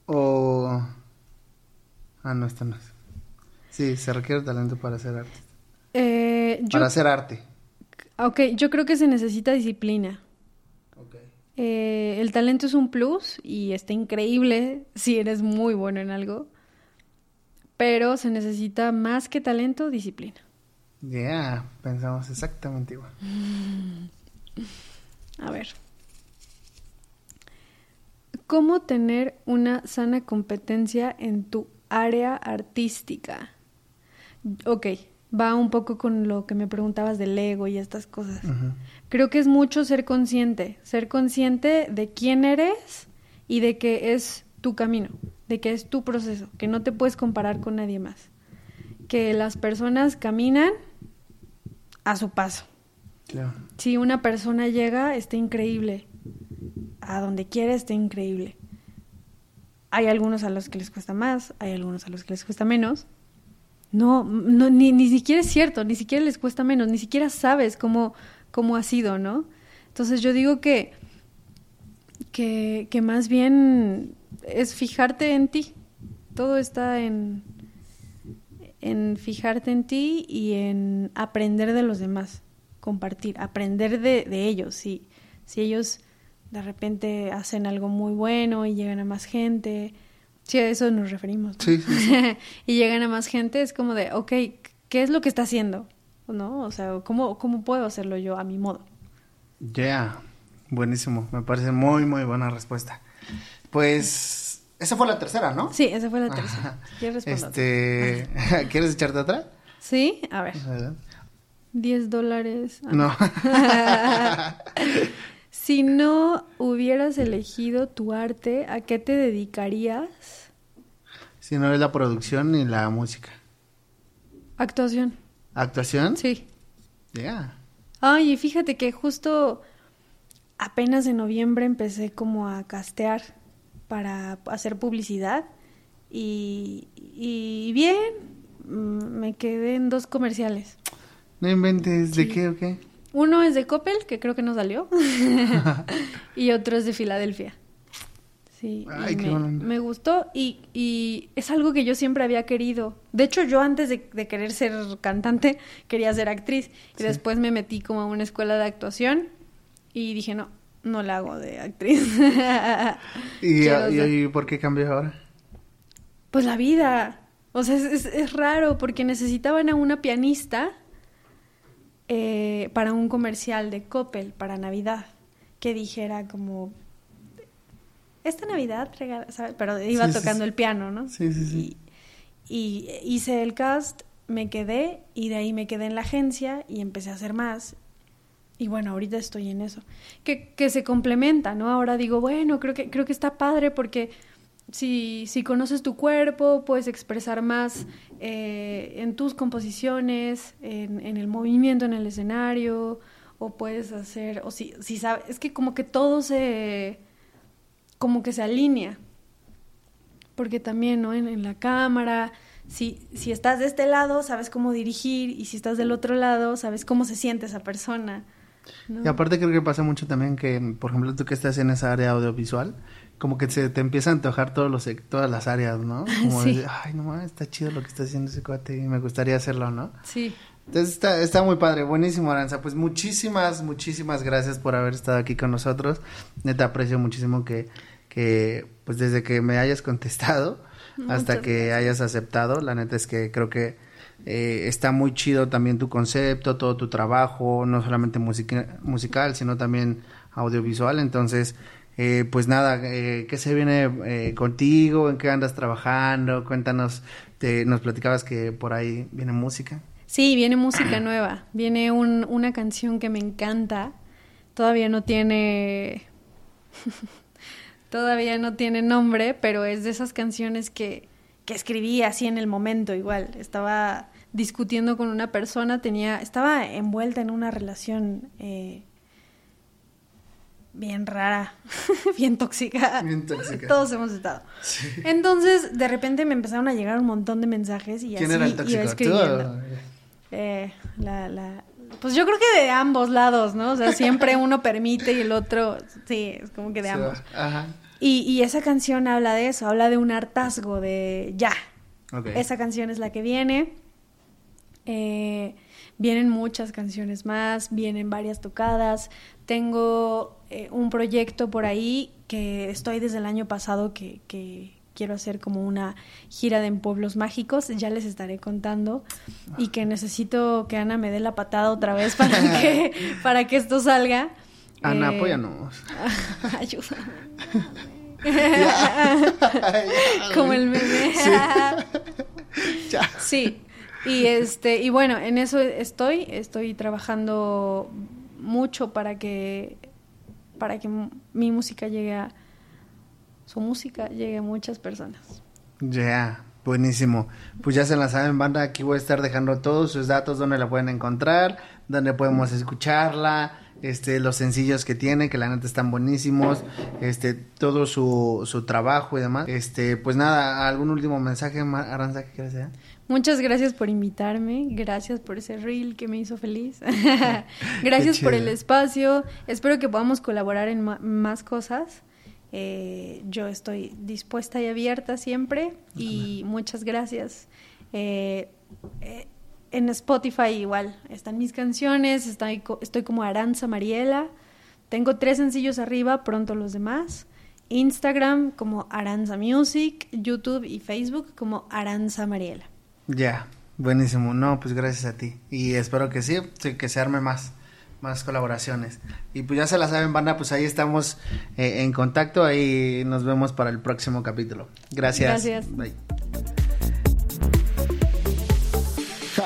¿O...? Ah, no, esta no es. Sí, se requiere talento para ser artista. Eh, yo, Para hacer arte. Ok, yo creo que se necesita disciplina. Eh, el talento es un plus y está increíble si eres muy bueno en algo. Pero se necesita más que talento, disciplina. Yeah, pensamos exactamente igual. A ver. ¿Cómo tener una sana competencia en tu área artística? Ok, va un poco con lo que me preguntabas del ego y estas cosas. Creo que es mucho ser consciente, ser consciente de quién eres y de que es tu camino, de que es tu proceso, que no te puedes comparar con nadie más. Que las personas caminan a su paso. Claro. Si una persona llega, está increíble. A donde quiera está increíble. hay algunos a los que les cuesta más, hay algunos a los que les cuesta menos. No, no ni, ni siquiera es cierto, ni siquiera les cuesta menos, ni siquiera sabes cómo, cómo ha sido, ¿no? Entonces yo digo que, que, que más bien es fijarte en ti. Todo está en, en fijarte en ti y en aprender de los demás, compartir, aprender de, de ellos. Si, si ellos de repente hacen algo muy bueno y llegan a más gente, sí, a eso nos referimos. ¿no? Sí, sí, sí. y llegan a más gente, es como de, ok, ¿qué es lo que está haciendo? ¿No? O sea, ¿cómo, cómo puedo hacerlo yo a mi modo? Ya, buenísimo. Me parece muy, muy buena respuesta. Pues, esa fue la tercera, ¿no? Sí, esa fue la tercera. ¿Quieres responder? Este, ¿quieres echarte otra? Sí, a ver. Adelante. 10 dólares. Ah, No. si no hubieras elegido tu arte, ¿a qué te dedicarías? si no es la producción ni la música. Actuación. ¿Actuación? Sí. Ya. Ay, y fíjate que justo apenas en noviembre empecé como a castear para hacer publicidad y, y bien, mm, me quedé en dos comerciales. No inventes, ¿de Sí. qué o qué? Uno es de Coppel, que creo que no salió, y otro es de Filadelfia. Sí, Ay, qué me, me gustó y, y es algo que yo siempre había querido. De hecho, yo antes de, de querer ser cantante, quería ser actriz. Y Sí. después me metí como a una escuela de actuación y dije, no, no la hago de actriz. ¿Y, y- por qué cambió ahora? Pues la vida. O sea, es, es- es raro porque necesitaban a una pianista eh, para un comercial de Coppel para Navidad que dijera como esta Navidad, regala", ¿sabes? pero iba Sí, tocando sí. el piano, ¿no? Sí, sí, sí. Y hice el cast, me quedé y de ahí me quedé en la agencia y empecé a hacer más. Y bueno, ahorita estoy en eso. Que, que se complementa, ¿no? Ahora digo, bueno, creo que, creo que está padre porque si, si conoces tu cuerpo, puedes expresar más eh, en tus composiciones, en, en el movimiento en el escenario, o puedes hacer, o si, si sabes, es que como que todo se, como que se alinea porque también, ¿no? En, en la cámara, si, si estás de este lado, sabes cómo dirigir, y si estás del otro lado, sabes cómo se siente esa persona. ¿No? Y aparte creo que pasa mucho también que, por ejemplo, tú que estás en esa área audiovisual, como que se te empieza a antojar todos los, todas las áreas, ¿no? Como Sí. de, ay, no mames, está chido lo que está haciendo ese cuate y me gustaría hacerlo, ¿no? Sí. Entonces está, está muy padre, buenísimo Aranza, pues muchísimas, muchísimas gracias por haber estado aquí con nosotros, neta aprecio muchísimo que, que pues desde que me hayas contestado hasta Muchas que hayas aceptado, la neta es que creo que eh, está muy chido también tu concepto, todo tu trabajo, no solamente musica- musical, sino también audiovisual, entonces eh, pues nada, eh, ¿qué se viene eh, contigo? ¿En qué andas trabajando? Cuéntanos, te- nos platicabas que por ahí viene música. Sí, viene música nueva. Viene un- una canción que me encanta. Todavía no tiene. Todavía no tiene nombre, pero es de esas canciones que, que escribí así en el momento, igual. Estaba discutiendo con una persona, tenía, estaba envuelta en una relación eh, bien rara, bien tóxica. Bien tóxica. Todos hemos estado. Entonces, de repente me empezaron a llegar un montón de mensajes y ¿Quién así era el tóxico? ¿Tú escribiendo. o- Eh, la, la, pues yo creo que de ambos lados, ¿no? O sea, siempre uno permite y el otro, sí, es como que de Sí, ambos. Ajá. Y, y esa canción habla de eso, habla de un hartazgo, de ya. Ok. Esa canción es la que viene. Eh, vienen muchas canciones más, vienen varias tocadas. Tengo eh, un proyecto por ahí que estoy desde el año pasado que, que quiero hacer como una gira de en pueblos mágicos, ya les estaré contando. Y que necesito que Ana me dé la patada otra vez para que, para que esto salga. Ana, Eh, apóyanos. Ayúdame. Como el meme. Sí. Ya. Sí. Y este, y bueno, en eso estoy, estoy trabajando mucho para que para que mi música llegue a su música llegue a muchas personas. Ya, Buenísimo. Pues ya se la saben, banda. Aquí voy a estar dejando todos sus datos, donde la pueden encontrar, donde podemos escucharla, este, los sencillos que tiene, que la neta están buenísimos, este, todo su, su trabajo y demás. Este, pues nada, algún último mensaje, Aranza, que quieras decir? Muchas gracias por invitarme, gracias por ese reel que me hizo feliz, gracias por el espacio, espero que podamos colaborar en más cosas. Eh, yo estoy dispuesta y abierta siempre y muchas gracias. Eh, eh, en Spotify igual están mis canciones, estoy, co- estoy como Aranza Mariela, tengo tres sencillos arriba, pronto los demás. Instagram como Aranza Music, YouTube y Facebook como Aranza Mariela. Ya, buenísimo. No, pues gracias a ti. Y espero que sí, sí, que se arme más, más colaboraciones. Y pues ya se la saben, banda, pues ahí estamos eh, en contacto. Ahí nos vemos para el próximo capítulo. Gracias. Gracias. Bye.